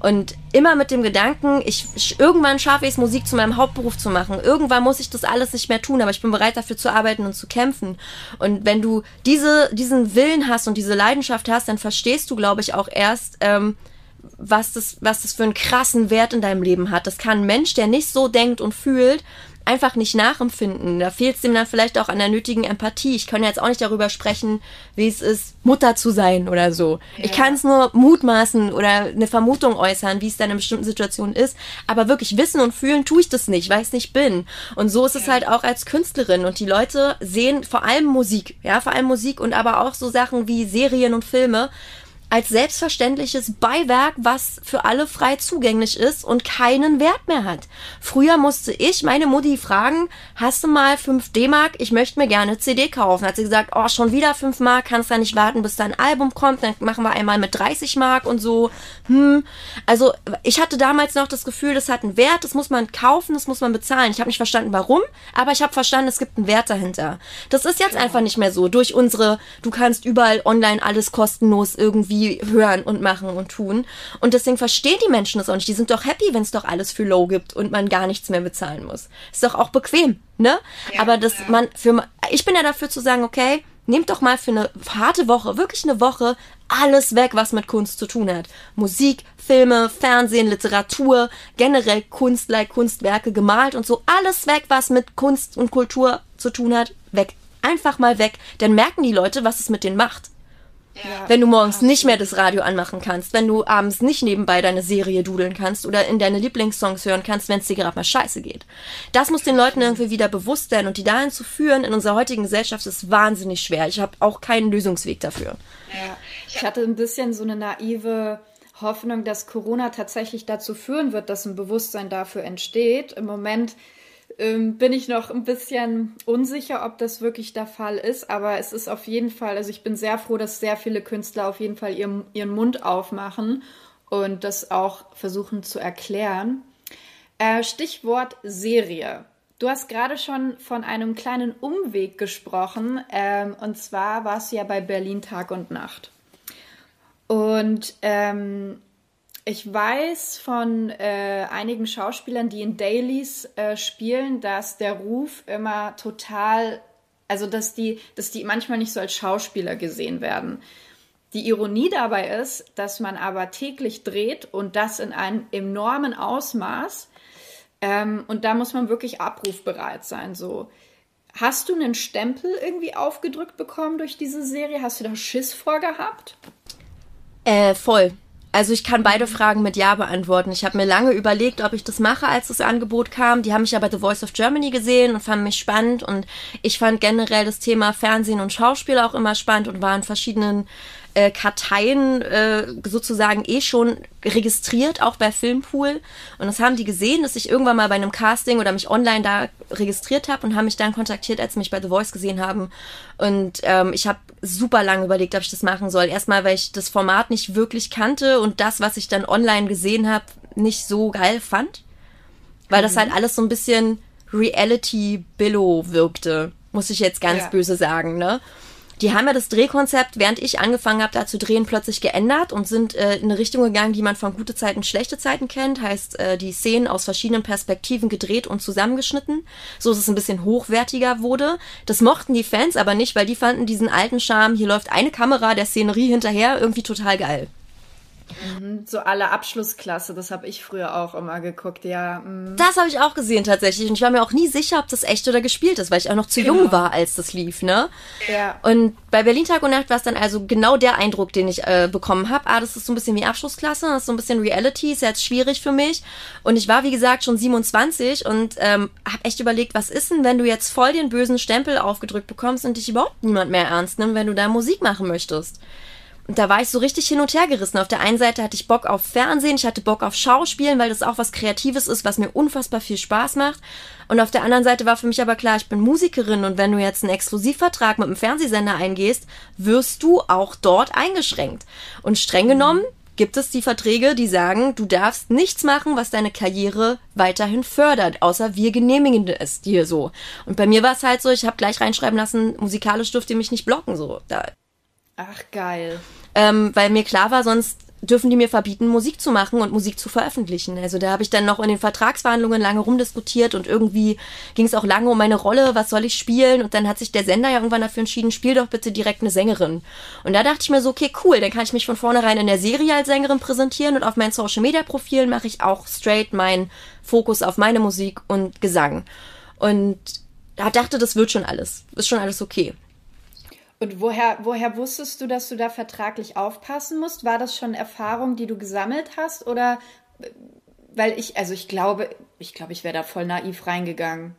Speaker 1: Und immer mit dem Gedanken, ich, ich irgendwann schaffe ich es, Musik zu meinem Hauptberuf Beruf zu machen. Irgendwann muss ich das alles nicht mehr tun, aber ich bin bereit dafür zu arbeiten und zu kämpfen. Und wenn du diese, diesen Willen hast und diese Leidenschaft hast, dann verstehst du, glaube ich, auch erst, ähm, was das, was das für einen krassen Wert in deinem Leben hat. Das kann ein Mensch, der nicht so denkt und fühlt, einfach nicht nachempfinden. Da fehlt es dem dann vielleicht auch an der nötigen Empathie. Ich kann jetzt auch nicht darüber sprechen, wie es ist, Mutter zu sein oder so. Ja. Ich kann es nur mutmaßen oder eine Vermutung äußern, wie es dann in bestimmten Situationen ist. Aber wirklich wissen und fühlen tue ich das nicht, weil ich es nicht bin. Und so ist ja. es halt auch als Künstlerin. Und die Leute sehen vor allem Musik, ja, vor allem Musik und aber auch so Sachen wie Serien und Filme als selbstverständliches Beiwerk, was für alle frei zugänglich ist und keinen Wert mehr hat. Früher musste ich meine Mutti fragen, hast du mal 5 D-Mark? Ich möchte mir gerne CD kaufen. Hat sie gesagt, oh, schon wieder 5 Mark, kannst du nicht warten, bis dein Album kommt, dann machen wir einmal mit 30 Mark und so. Hm. Also, ich hatte damals noch das Gefühl, das hat einen Wert, das muss man kaufen, das muss man bezahlen. Ich habe nicht verstanden, warum, aber ich habe verstanden, es gibt einen Wert dahinter. Das ist jetzt einfach nicht mehr so. Durch unsere, du kannst überall online alles kostenlos irgendwie hören und machen und tun. Und deswegen verstehen die Menschen das auch nicht. Die sind doch happy, wenn es doch alles für low gibt und man gar nichts mehr bezahlen muss. Ist doch auch bequem, ne? Ja, Aber dass ja. man für ich bin ja dafür zu sagen, okay, Nehmt doch mal für eine harte Woche, wirklich eine Woche, alles weg, was mit Kunst zu tun hat. Musik, Filme, Fernsehen, Literatur, generell Kunst, like Kunstwerke, gemalt und so. Alles weg, was mit Kunst und Kultur zu tun hat, weg. Einfach mal weg. Dann merken die Leute, was es mit denen macht. Ja, wenn du morgens nicht mehr das Radio anmachen kannst, wenn du abends nicht nebenbei deine Serie dudeln kannst oder in deine Lieblingssongs hören kannst, wenn es dir gerade mal scheiße geht. Das muss den Leuten irgendwie wieder bewusst werden und die dahin zu führen in unserer heutigen Gesellschaft ist wahnsinnig schwer. Ich habe auch keinen Lösungsweg dafür.
Speaker 2: Ja, ich hatte ein bisschen so eine naive Hoffnung, dass Corona tatsächlich dazu führen wird, dass ein Bewusstsein dafür entsteht. Im Moment ähm, bin ich noch ein bisschen unsicher, ob das wirklich der Fall ist, aber es ist auf jeden Fall, also ich bin sehr froh, dass sehr viele Künstler auf jeden Fall ihren, ihren Mund aufmachen und das auch versuchen zu erklären. Äh, Stichwort Serie. Du hast gerade schon von einem kleinen Umweg gesprochen, ähm, und zwar warst du ja bei Berlin Tag und Nacht. Und ähm, ich weiß von äh, einigen Schauspielern, die in Dailies äh, spielen, dass der Ruf immer total, also dass die, dass die manchmal nicht so als Schauspieler gesehen werden. Die Ironie dabei ist, dass man aber täglich dreht und das in einem enormen Ausmaß. Ähm, und da muss man wirklich abrufbereit sein. So, hast du einen Stempel irgendwie aufgedrückt bekommen durch diese Serie? Hast du da Schiss vorgehabt?
Speaker 1: Äh, voll. Also ich kann beide Fragen mit Ja beantworten. Ich habe mir lange überlegt, ob ich das mache, als das Angebot kam. Die haben mich aber The Voice of Germany gesehen und fanden mich spannend. Und ich fand generell das Thema Fernsehen und Schauspiel auch immer spannend und war in verschiedenen äh, Karteien äh, sozusagen eh schon registriert, auch bei Filmpool. Und das haben die gesehen, dass ich irgendwann mal bei einem Casting oder mich online da registriert habe und haben mich dann kontaktiert, als sie mich bei The Voice gesehen haben. Und ähm, ich habe super lange überlegt, ob ich das machen soll. Erstmal, weil ich das Format nicht wirklich kannte und das, was ich dann online gesehen habe, nicht so geil fand. Weil mhm. das halt alles so ein bisschen Reality-Billow wirkte, muss ich jetzt ganz ja. böse sagen, ne? Die haben ja das Drehkonzept, während ich angefangen habe, da zu drehen, plötzlich geändert und sind äh, in eine Richtung gegangen, die man von gute Zeiten, schlechte Zeiten kennt. Heißt, äh, die Szenen aus verschiedenen Perspektiven gedreht und zusammengeschnitten, so dass es ein bisschen hochwertiger wurde. Das mochten die Fans aber nicht, weil die fanden diesen alten Charme, hier läuft eine Kamera der Szenerie hinterher, irgendwie total geil.
Speaker 2: Mhm, so alle Abschlussklasse, das habe ich früher auch immer geguckt, ja.
Speaker 1: Mhm. Das habe ich auch gesehen tatsächlich und ich war mir auch nie sicher, ob das echt oder gespielt ist, weil ich auch noch zu genau. jung war, als das lief, ne? Ja. Und bei Berlin Tag und Nacht war es dann also genau der Eindruck, den ich äh, bekommen habe. Ah, das ist so ein bisschen wie Abschlussklasse, das ist so ein bisschen Reality, ist jetzt schwierig für mich. Und ich war, wie gesagt, schon 27 und ähm, habe echt überlegt, was ist denn, wenn du jetzt voll den bösen Stempel aufgedrückt bekommst und dich überhaupt niemand mehr ernst nimmt, wenn du da Musik machen möchtest? Und da war ich so richtig hin und her gerissen. Auf der einen Seite hatte ich Bock auf Fernsehen, ich hatte Bock auf Schauspielen, weil das auch was Kreatives ist, was mir unfassbar viel Spaß macht. Und auf der anderen Seite war für mich aber klar, ich bin Musikerin und wenn du jetzt einen Exklusivvertrag mit einem Fernsehsender eingehst, wirst du auch dort eingeschränkt. Und streng genommen gibt es die Verträge, die sagen, du darfst nichts machen, was deine Karriere weiterhin fördert, außer wir genehmigen es dir so. Und bei mir war es halt so, ich habe gleich reinschreiben lassen, musikalisch dürft ihr mich nicht blocken, so. Da
Speaker 2: Ach, geil.
Speaker 1: Ähm, weil mir klar war, sonst dürfen die mir verbieten, Musik zu machen und Musik zu veröffentlichen. Also da habe ich dann noch in den Vertragsverhandlungen lange rumdiskutiert und irgendwie ging es auch lange um meine Rolle, was soll ich spielen? Und dann hat sich der Sender ja irgendwann dafür entschieden, spiel doch bitte direkt eine Sängerin. Und da dachte ich mir so, okay, cool, dann kann ich mich von vornherein in der Serie als Sängerin präsentieren und auf meinen Social Media Profilen mache ich auch straight meinen Fokus auf meine Musik und Gesang. Und da dachte, das wird schon alles, ist schon alles okay.
Speaker 2: Und woher, woher wusstest du, dass du da vertraglich aufpassen musst? War das schon Erfahrung, die du gesammelt hast? Oder weil ich, also ich glaube, ich glaube, ich wäre da voll naiv reingegangen.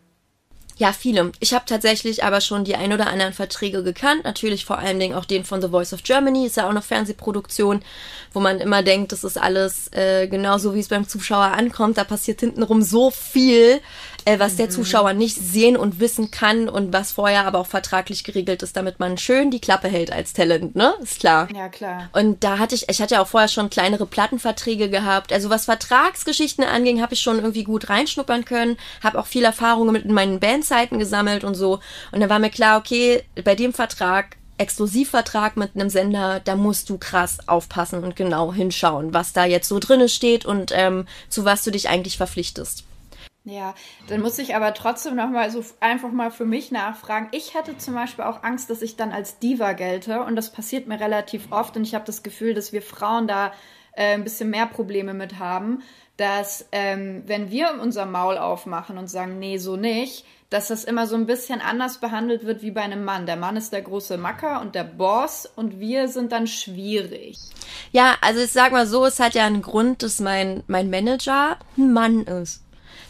Speaker 1: Ja, viele. Ich habe tatsächlich aber schon die ein oder anderen Verträge gekannt. Natürlich vor allen Dingen auch den von The Voice of Germany. Ist ja auch noch Fernsehproduktion, wo man immer denkt, das ist alles äh, genauso, wie es beim Zuschauer ankommt. Da passiert hintenrum so viel, äh, was mhm. der Zuschauer nicht sehen und wissen kann und was vorher aber auch vertraglich geregelt ist, damit man schön die Klappe hält als Talent, ne? Ist klar.
Speaker 2: Ja, klar.
Speaker 1: Und da hatte ich, ich hatte ja auch vorher schon kleinere Plattenverträge gehabt. Also was Vertragsgeschichten anging, habe ich schon irgendwie gut reinschnuppern können. Habe auch viel Erfahrungen mit meinen Bands Fanzeiten gesammelt und so. Und dann war mir klar, okay, bei dem Vertrag, Exklusivvertrag mit einem Sender, da musst du krass aufpassen und genau hinschauen, was da jetzt so drinne steht und ähm, zu was du dich eigentlich verpflichtest.
Speaker 2: Ja, dann muss ich aber trotzdem noch mal so einfach mal für mich nachfragen. Ich hatte zum Beispiel auch Angst, dass ich dann als Diva gelte und das passiert mir relativ oft und ich habe das Gefühl, dass wir Frauen da äh, ein bisschen mehr Probleme mit haben, dass ähm, wenn wir unser Maul aufmachen und sagen, nee, so nicht, dass das immer so ein bisschen anders behandelt wird wie bei einem Mann. Der Mann ist der große Macker und der Boss und wir sind dann schwierig.
Speaker 1: Ja, also ich sag mal so, es hat ja einen Grund, dass mein, mein Manager ein Mann ist.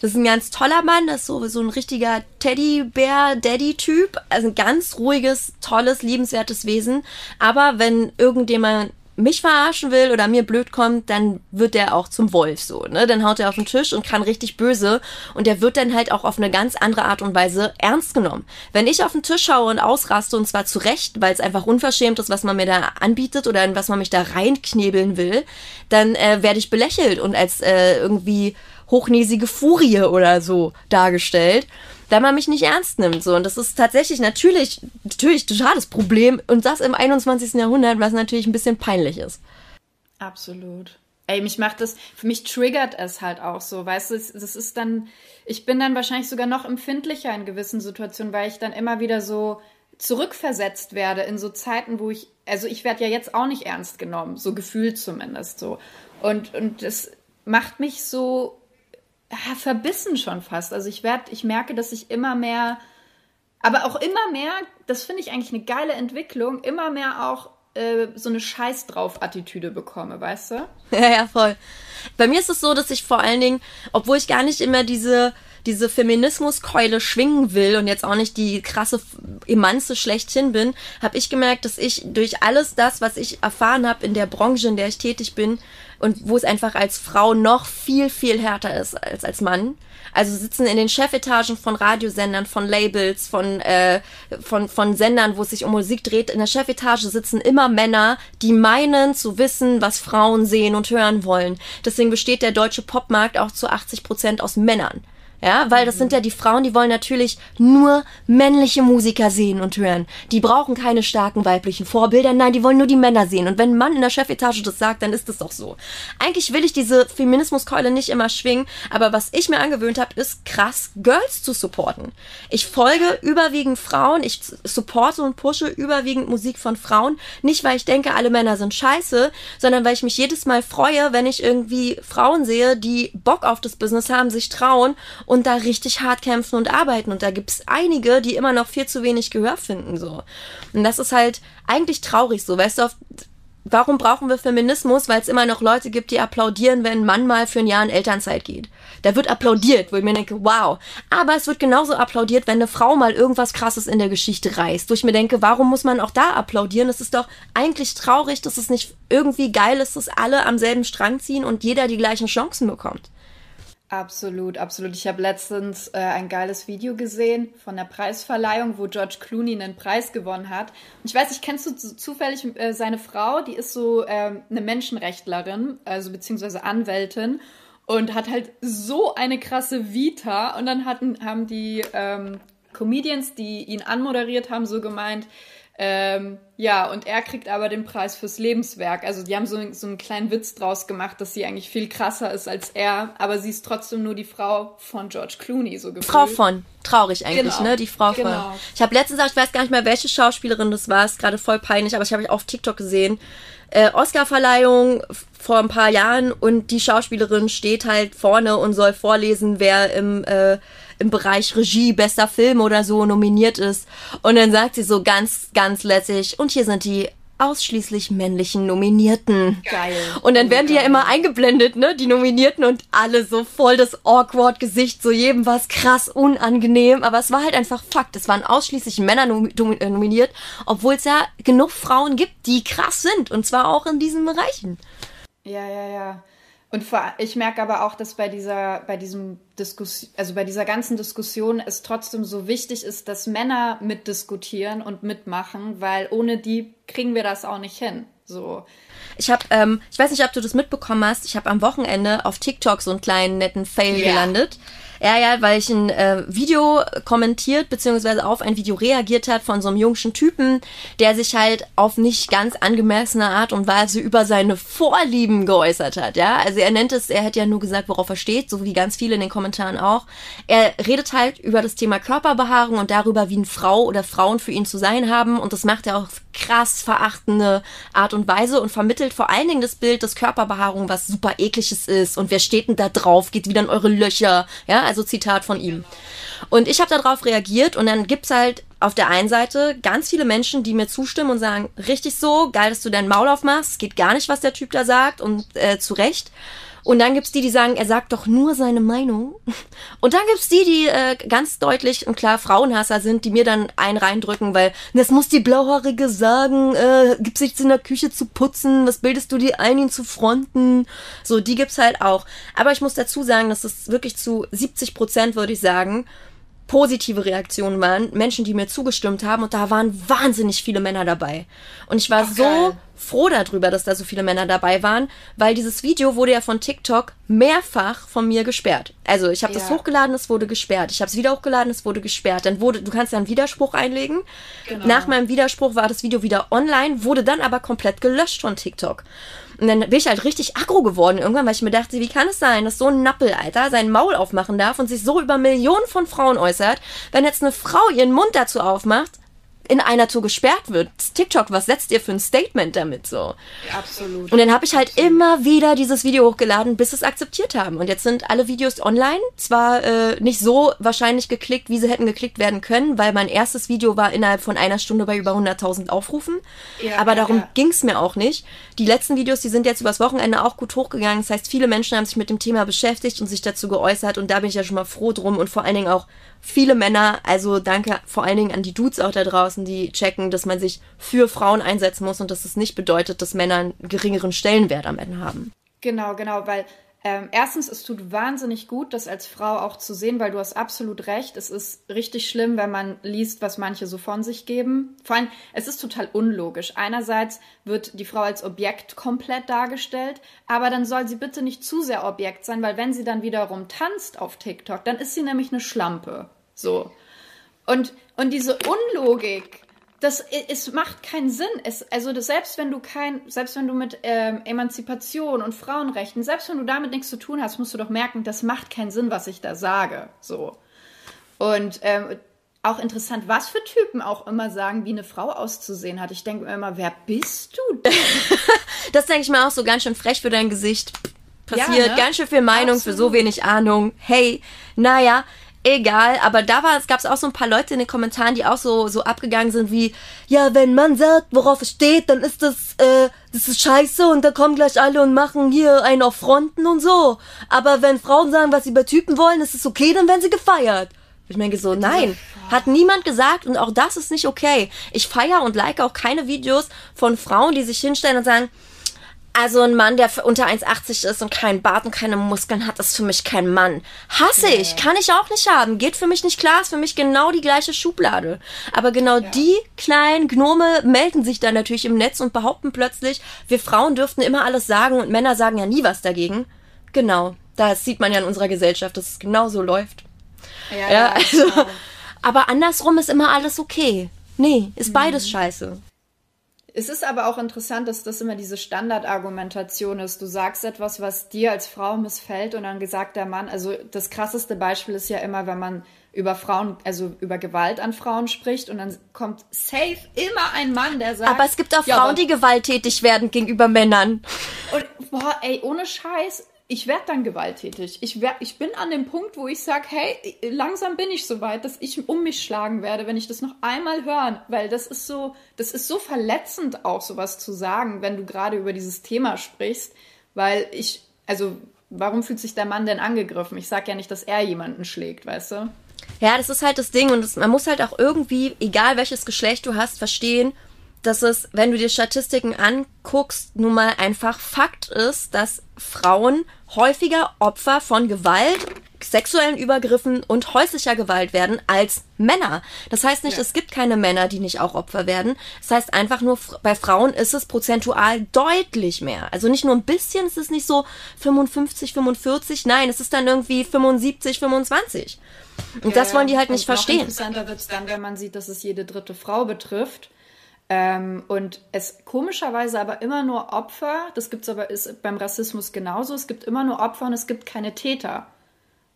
Speaker 1: Das ist ein ganz toller Mann, das ist so, so ein richtiger Teddybär-Daddy-Typ. Also ein ganz ruhiges, tolles, liebenswertes Wesen. Aber wenn irgendjemand mich verarschen will oder mir blöd kommt, dann wird der auch zum Wolf so, ne? Dann haut er auf den Tisch und kann richtig böse und der wird dann halt auch auf eine ganz andere Art und Weise ernst genommen. Wenn ich auf den Tisch schaue und ausraste und zwar zu Recht, weil es einfach unverschämt ist, was man mir da anbietet oder in was man mich da reinknebeln will, dann äh, werde ich belächelt und als äh, irgendwie hochnäsige Furie oder so dargestellt, da man mich nicht ernst nimmt. So. Und das ist tatsächlich natürlich, natürlich total das Problem und das im 21. Jahrhundert, was natürlich ein bisschen peinlich ist.
Speaker 2: Absolut. Ey, mich macht das, für mich triggert es halt auch so, weißt du, das ist dann, ich bin dann wahrscheinlich sogar noch empfindlicher in gewissen Situationen, weil ich dann immer wieder so zurückversetzt werde in so Zeiten, wo ich, also ich werde ja jetzt auch nicht ernst genommen, so gefühlt zumindest so. Und, und das macht mich so ja, verbissen schon fast. Also ich werde, ich merke, dass ich immer mehr, aber auch immer mehr, das finde ich eigentlich eine geile Entwicklung, immer mehr auch äh, so eine Scheiß drauf Attitüde bekomme, weißt du?
Speaker 1: Ja, ja, voll. Bei mir ist es so, dass ich vor allen Dingen, obwohl ich gar nicht immer diese diese Feminismuskeule schwingen will und jetzt auch nicht die krasse Emanze schlechthin bin, habe ich gemerkt, dass ich durch alles das, was ich erfahren habe in der Branche, in der ich tätig bin, und wo es einfach als Frau noch viel, viel härter ist als als Mann. Also sitzen in den Chefetagen von Radiosendern, von Labels, von, äh, von, von Sendern, wo es sich um Musik dreht. In der Chefetage sitzen immer Männer, die meinen zu wissen, was Frauen sehen und hören wollen. Deswegen besteht der deutsche Popmarkt auch zu 80 Prozent aus Männern. Ja, weil das sind ja die Frauen, die wollen natürlich nur männliche Musiker sehen und hören. Die brauchen keine starken weiblichen Vorbilder. Nein, die wollen nur die Männer sehen. Und wenn ein Mann in der Chefetage das sagt, dann ist das doch so. Eigentlich will ich diese Feminismuskeule nicht immer schwingen, aber was ich mir angewöhnt habe, ist krass Girls zu supporten. Ich folge überwiegend Frauen, ich supporte und pushe überwiegend Musik von Frauen. Nicht, weil ich denke, alle Männer sind scheiße, sondern weil ich mich jedes Mal freue, wenn ich irgendwie Frauen sehe, die Bock auf das Business haben, sich trauen da richtig hart kämpfen und arbeiten. Und da gibt's einige, die immer noch viel zu wenig Gehör finden, so. Und das ist halt eigentlich traurig so, weißt du, warum brauchen wir Feminismus? Weil es immer noch Leute gibt, die applaudieren, wenn ein Mann mal für ein Jahr in Elternzeit geht. Da wird applaudiert, wo ich mir denke, wow. Aber es wird genauso applaudiert, wenn eine Frau mal irgendwas Krasses in der Geschichte reißt. Wo ich mir denke, warum muss man auch da applaudieren? Es ist doch eigentlich traurig, dass es nicht irgendwie geil ist, dass alle am selben Strang ziehen und jeder die gleichen Chancen bekommt.
Speaker 2: Absolut, absolut. Ich habe letztens äh, ein geiles Video gesehen von der Preisverleihung, wo George Clooney einen Preis gewonnen hat. Und ich weiß nicht, kennst du zufällig äh, seine Frau? Die ist so ähm, eine Menschenrechtlerin, also beziehungsweise Anwältin und hat halt so eine krasse Vita. Und dann hatten, haben die ähm, Comedians, die ihn anmoderiert haben, so gemeint, ähm, ja, und er kriegt aber den Preis fürs Lebenswerk. Also die haben so, so einen kleinen Witz draus gemacht, dass sie eigentlich viel krasser ist als er, aber sie ist trotzdem nur die Frau von George Clooney, so gefühlt.
Speaker 1: Frau von, traurig eigentlich, genau. ne? Die Frau genau. von. Ich habe letztens gesagt, ich weiß gar nicht mehr, welche Schauspielerin das war, ist gerade voll peinlich, aber ich habe auf TikTok gesehen. Äh, Oscar-Verleihung vor ein paar Jahren und die Schauspielerin steht halt vorne und soll vorlesen, wer im äh, im Bereich Regie, bester Film oder so nominiert ist. Und dann sagt sie so ganz, ganz lässig, und hier sind die ausschließlich männlichen Nominierten. Geil. Und dann werden die ja immer eingeblendet, ne, die Nominierten und alle so voll das awkward Gesicht, so jedem war es krass unangenehm, aber es war halt einfach Fakt. Es waren ausschließlich Männer äh, nominiert, obwohl es ja genug Frauen gibt, die krass sind und zwar auch in diesen Bereichen.
Speaker 2: Ja, ja, ja. Und vor, ich merke aber auch, dass bei dieser, bei diesem Diskussion, also bei dieser ganzen Diskussion es trotzdem so wichtig ist, dass Männer mitdiskutieren und mitmachen, weil ohne die kriegen wir das auch nicht hin. So.
Speaker 1: Ich habe, ähm, ich weiß nicht, ob du das mitbekommen hast. Ich habe am Wochenende auf TikTok so einen kleinen netten Fail yeah. gelandet. Ja, ja, weil ich ein äh, Video kommentiert, beziehungsweise auf ein Video reagiert hat von so einem jungen Typen, der sich halt auf nicht ganz angemessene Art und Weise über seine Vorlieben geäußert hat, ja. Also er nennt es, er hätte ja nur gesagt, worauf er steht, so wie ganz viele in den Kommentaren auch. Er redet halt über das Thema Körperbehaarung und darüber, wie eine Frau oder Frauen für ihn zu sein haben und das macht er auf krass verachtende Art und Weise und vermittelt vor allen Dingen das Bild, dass Körperbehaarung was super ekliges ist und wer steht denn da drauf, geht wieder in eure Löcher, ja, also Zitat von ihm. Und ich habe darauf reagiert und dann gibt's halt auf der einen Seite ganz viele Menschen, die mir zustimmen und sagen, richtig so, geil, dass du dein Maul aufmachst, es geht gar nicht, was der Typ da sagt und äh, zu Recht. Und dann gibt's die, die sagen, er sagt doch nur seine Meinung. Und dann gibt's die, die äh, ganz deutlich und klar Frauenhasser sind, die mir dann einen reindrücken, weil das muss die Blauhaarige sagen, äh, gibt's nichts in der Küche zu putzen, was bildest du dir ein, ihn zu fronten? So, die gibt's halt auch. Aber ich muss dazu sagen, dass das wirklich zu 70 Prozent, würde ich sagen, positive Reaktionen waren, Menschen, die mir zugestimmt haben und da waren wahnsinnig viele Männer dabei. Und ich war Ach, so froh darüber, dass da so viele Männer dabei waren, weil dieses Video wurde ja von TikTok mehrfach von mir gesperrt. Also ich habe ja. das hochgeladen, es wurde gesperrt. Ich habe es wieder hochgeladen, es wurde gesperrt. Dann wurde, du kannst ja einen Widerspruch einlegen. Genau. Nach meinem Widerspruch war das Video wieder online, wurde dann aber komplett gelöscht von TikTok. Und dann bin ich halt richtig aggro geworden irgendwann, weil ich mir dachte, wie kann es sein, dass so ein Nappel, Alter, sein Maul aufmachen darf und sich so über Millionen von Frauen äußert, wenn jetzt eine Frau ihren Mund dazu aufmacht, in einer Tour gesperrt wird. TikTok, was setzt ihr für ein Statement damit so?
Speaker 2: Absolut.
Speaker 1: Und dann habe ich halt Absolut. immer wieder dieses Video hochgeladen, bis es akzeptiert haben. Und jetzt sind alle Videos online. Zwar äh, nicht so wahrscheinlich geklickt, wie sie hätten geklickt werden können, weil mein erstes Video war innerhalb von einer Stunde bei über 100.000 Aufrufen. Ja, Aber darum ja. ging es mir auch nicht. Die letzten Videos, die sind jetzt übers Wochenende auch gut hochgegangen. Das heißt, viele Menschen haben sich mit dem Thema beschäftigt und sich dazu geäußert. Und da bin ich ja schon mal froh drum und vor allen Dingen auch viele Männer, also danke vor allen Dingen an die Dudes auch da draußen, die checken, dass man sich für Frauen einsetzen muss und dass es nicht bedeutet, dass Männer einen geringeren Stellenwert am Ende haben.
Speaker 2: Genau, genau, weil ähm, erstens, es tut wahnsinnig gut, das als Frau auch zu sehen, weil du hast absolut recht. Es ist richtig schlimm, wenn man liest, was manche so von sich geben. Vor allem, es ist total unlogisch. Einerseits wird die Frau als Objekt komplett dargestellt, aber dann soll sie bitte nicht zu sehr Objekt sein, weil wenn sie dann wiederum tanzt auf TikTok, dann ist sie nämlich eine Schlampe. So. Und, und diese Unlogik, das es macht keinen Sinn. Es, also das, selbst wenn du kein, selbst wenn du mit ähm, Emanzipation und Frauenrechten, selbst wenn du damit nichts zu tun hast, musst du doch merken, das macht keinen Sinn, was ich da sage. So. Und ähm, auch interessant, was für Typen auch immer sagen, wie eine Frau auszusehen hat. Ich denke mir immer, wer bist du denn?
Speaker 1: das denke ich mir auch so ganz schön frech für dein Gesicht. Passiert ja, ne? ganz schön viel Meinung Absolut. für so wenig Ahnung. Hey, naja, egal, aber da war, es gab auch so ein paar Leute in den Kommentaren, die auch so, so abgegangen sind wie, ja, wenn man sagt, worauf es steht, dann ist das, äh, das ist scheiße und da kommen gleich alle und machen hier einen auf Fronten und so. Aber wenn Frauen sagen, was sie bei Typen wollen, ist es okay, dann werden sie gefeiert. Ich denke so, nein, hat niemand gesagt und auch das ist nicht okay. Ich feiere und like auch keine Videos von Frauen, die sich hinstellen und sagen, also ein Mann, der unter 1,80 ist und keinen Bart und keine Muskeln hat, ist für mich kein Mann. Hasse nee. ich, kann ich auch nicht haben. Geht für mich nicht klar, ist für mich genau die gleiche Schublade. Aber genau ja. die kleinen Gnome melden sich dann natürlich im Netz und behaupten plötzlich, wir Frauen dürften immer alles sagen und Männer sagen ja nie was dagegen. Genau, das sieht man ja in unserer Gesellschaft, dass es genau so läuft. Ja, ja also, genau. aber andersrum ist immer alles okay. Nee, ist beides mhm. scheiße.
Speaker 2: Es ist aber auch interessant, dass das immer diese Standardargumentation ist. Du sagst etwas, was dir als Frau missfällt und dann sagt der Mann, also das krasseste Beispiel ist ja immer, wenn man über Frauen, also über Gewalt an Frauen spricht und dann kommt safe immer ein Mann, der sagt.
Speaker 1: Aber es gibt auch Frauen, ja, die gewalttätig werden gegenüber Männern.
Speaker 2: Und boah, ey, ohne Scheiß, ich werde dann gewalttätig. Ich, werd, ich bin an dem Punkt, wo ich sage, hey, langsam bin ich so weit, dass ich um mich schlagen werde, wenn ich das noch einmal höre, weil das ist so, das ist so verletzend auch sowas zu sagen, wenn du gerade über dieses Thema sprichst, weil ich, also warum fühlt sich der Mann denn angegriffen? Ich sage ja nicht, dass er jemanden schlägt, weißt du?
Speaker 1: Ja, das ist halt das Ding und das, man muss halt auch irgendwie, egal welches Geschlecht du hast, verstehen, dass es, wenn du dir Statistiken anguckst, nun mal einfach Fakt ist, dass Frauen häufiger Opfer von Gewalt, sexuellen Übergriffen und häuslicher Gewalt werden als Männer. Das heißt nicht, ja. es gibt keine Männer, die nicht auch Opfer werden. Das heißt einfach nur, bei Frauen ist es prozentual deutlich mehr. Also nicht nur ein bisschen, es ist nicht so 55, 45, nein, es ist dann irgendwie 75, 25. Und ja, das wollen die halt nicht verstehen.
Speaker 2: Interessanter wird es dann, wenn man sieht, dass es jede dritte Frau betrifft. Ähm, und es komischerweise aber immer nur Opfer, das gibt es aber ist beim Rassismus genauso, es gibt immer nur Opfer und es gibt keine Täter.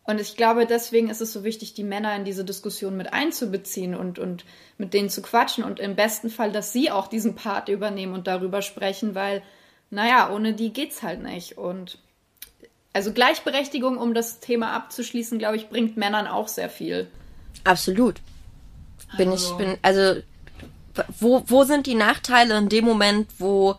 Speaker 2: Und ich glaube, deswegen ist es so wichtig, die Männer in diese Diskussion mit einzubeziehen und, und mit denen zu quatschen und im besten Fall, dass sie auch diesen Part übernehmen und darüber sprechen, weil, naja, ohne die geht's halt nicht. Und also Gleichberechtigung, um das Thema abzuschließen, glaube ich, bringt Männern auch sehr viel.
Speaker 1: Absolut. Bin also. ich, bin, also, wo, wo sind die Nachteile in dem Moment, wo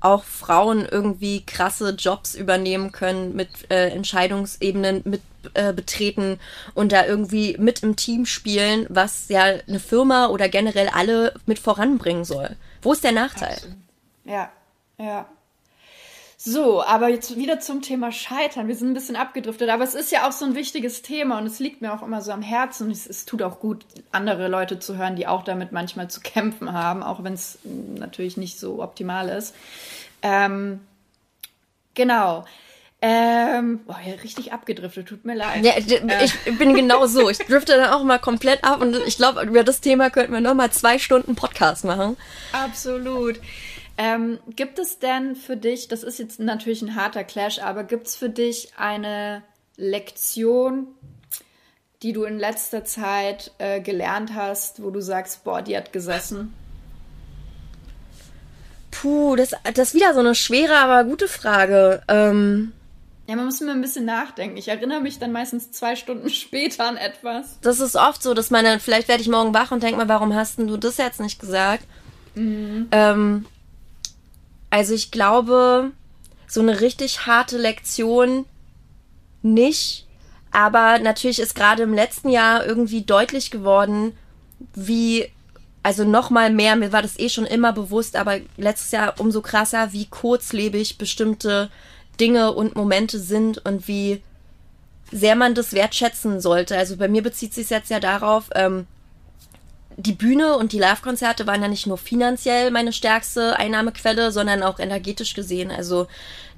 Speaker 1: auch Frauen irgendwie krasse Jobs übernehmen können, mit äh, Entscheidungsebenen mit äh, betreten und da irgendwie mit im Team spielen, was ja eine Firma oder generell alle mit voranbringen soll. Wo ist der Nachteil?
Speaker 2: Ja, ja. So, aber jetzt wieder zum Thema Scheitern. Wir sind ein bisschen abgedriftet, aber es ist ja auch so ein wichtiges Thema und es liegt mir auch immer so am Herzen und es, es tut auch gut, andere Leute zu hören, die auch damit manchmal zu kämpfen haben, auch wenn es natürlich nicht so optimal ist. Ähm, genau. Ähm, boah, ja, richtig abgedriftet, tut mir leid. Ja,
Speaker 1: äh. ich bin genau so. Ich drifte dann auch mal komplett ab und ich glaube, über das Thema könnten wir nochmal zwei Stunden Podcast machen.
Speaker 2: Absolut. Ähm, gibt es denn für dich, das ist jetzt natürlich ein harter Clash, aber gibt es für dich eine Lektion, die du in letzter Zeit äh, gelernt hast, wo du sagst, boah, die hat gesessen?
Speaker 1: Puh, das, das ist wieder so eine schwere, aber gute Frage. Ähm,
Speaker 2: ja, man muss immer ein bisschen nachdenken. Ich erinnere mich dann meistens zwei Stunden später an etwas.
Speaker 1: Das ist oft so, dass man dann, vielleicht werde ich morgen wach und denke mal, warum hast denn du das jetzt nicht gesagt? Mhm. Ähm, also ich glaube, so eine richtig harte Lektion nicht. Aber natürlich ist gerade im letzten Jahr irgendwie deutlich geworden, wie, also nochmal mehr, mir war das eh schon immer bewusst, aber letztes Jahr umso krasser, wie kurzlebig bestimmte Dinge und Momente sind und wie sehr man das wertschätzen sollte. Also bei mir bezieht sich jetzt ja darauf, ähm, die Bühne und die Live-Konzerte waren ja nicht nur finanziell meine stärkste Einnahmequelle, sondern auch energetisch gesehen. Also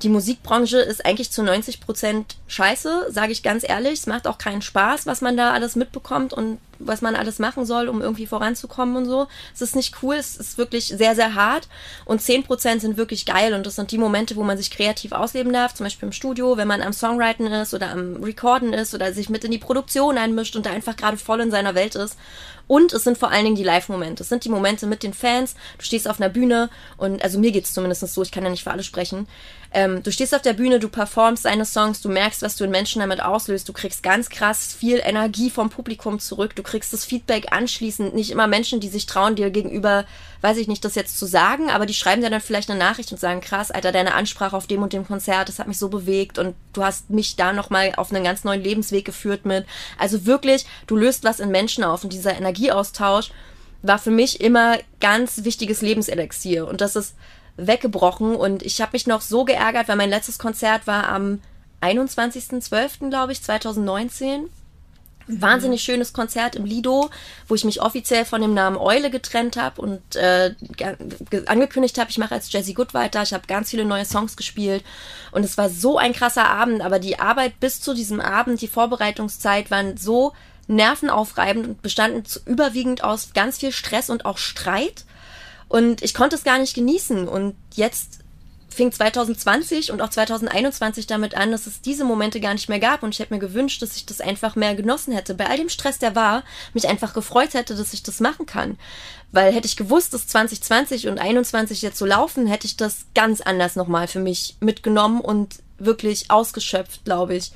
Speaker 1: die Musikbranche ist eigentlich zu 90 Prozent scheiße, sage ich ganz ehrlich. Es macht auch keinen Spaß, was man da alles mitbekommt und was man alles machen soll, um irgendwie voranzukommen und so. Es ist nicht cool, es ist wirklich sehr, sehr hart. Und 10 Prozent sind wirklich geil und das sind die Momente, wo man sich kreativ ausleben darf, zum Beispiel im Studio, wenn man am Songwriten ist oder am Recorden ist oder sich mit in die Produktion einmischt und da einfach gerade voll in seiner Welt ist. Und es sind vor allen Dingen die Live-Momente. Es sind die Momente mit den Fans. Du stehst auf einer Bühne und, also mir geht's zumindest so, ich kann ja nicht für alle sprechen. Ähm, du stehst auf der Bühne, du performst deine Songs, du merkst, was du in Menschen damit auslöst. Du kriegst ganz krass viel Energie vom Publikum zurück. Du kriegst das Feedback anschließend. Nicht immer Menschen, die sich trauen, dir gegenüber, weiß ich nicht, das jetzt zu sagen, aber die schreiben dir dann vielleicht eine Nachricht und sagen, krass, Alter, deine Ansprache auf dem und dem Konzert, das hat mich so bewegt und du hast mich da nochmal auf einen ganz neuen Lebensweg geführt mit. Also wirklich, du löst was in Menschen auf und dieser Energieaustausch war für mich immer ganz wichtiges Lebenselixier. Und das ist weggebrochen und ich habe mich noch so geärgert, weil mein letztes Konzert war am 21.12., glaube ich, 2019. Wahnsinnig schönes Konzert im Lido, wo ich mich offiziell von dem Namen Eule getrennt habe und äh, angekündigt habe, ich mache als Jessie Good weiter. Ich habe ganz viele neue Songs gespielt und es war so ein krasser Abend, aber die Arbeit bis zu diesem Abend, die Vorbereitungszeit waren so nervenaufreibend und bestanden überwiegend aus ganz viel Stress und auch Streit. Und ich konnte es gar nicht genießen. Und jetzt fing 2020 und auch 2021 damit an, dass es diese Momente gar nicht mehr gab. Und ich hätte mir gewünscht, dass ich das einfach mehr genossen hätte. Bei all dem Stress, der war, mich einfach gefreut hätte, dass ich das machen kann. Weil hätte ich gewusst, dass 2020 und 2021 jetzt so laufen, hätte ich das ganz anders nochmal für mich mitgenommen und wirklich ausgeschöpft, glaube ich.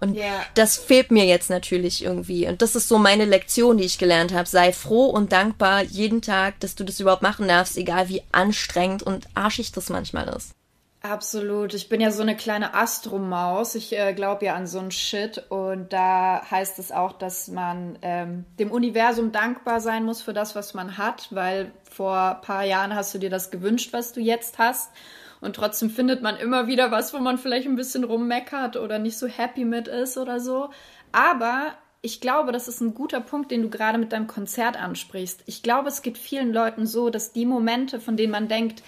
Speaker 1: Und yeah. das fehlt mir jetzt natürlich irgendwie. Und das ist so meine Lektion, die ich gelernt habe. Sei froh und dankbar jeden Tag, dass du das überhaupt machen darfst, egal wie anstrengend und arschig das manchmal ist.
Speaker 2: Absolut. Ich bin ja so eine kleine Astromaus. Ich äh, glaube ja an so ein Shit. Und da heißt es auch, dass man ähm, dem Universum dankbar sein muss für das, was man hat, weil vor ein paar Jahren hast du dir das gewünscht, was du jetzt hast. Und trotzdem findet man immer wieder was, wo man vielleicht ein bisschen rummeckert oder nicht so happy mit ist oder so. Aber ich glaube, das ist ein guter Punkt, den du gerade mit deinem Konzert ansprichst. Ich glaube, es geht vielen Leuten so, dass die Momente, von denen man denkt,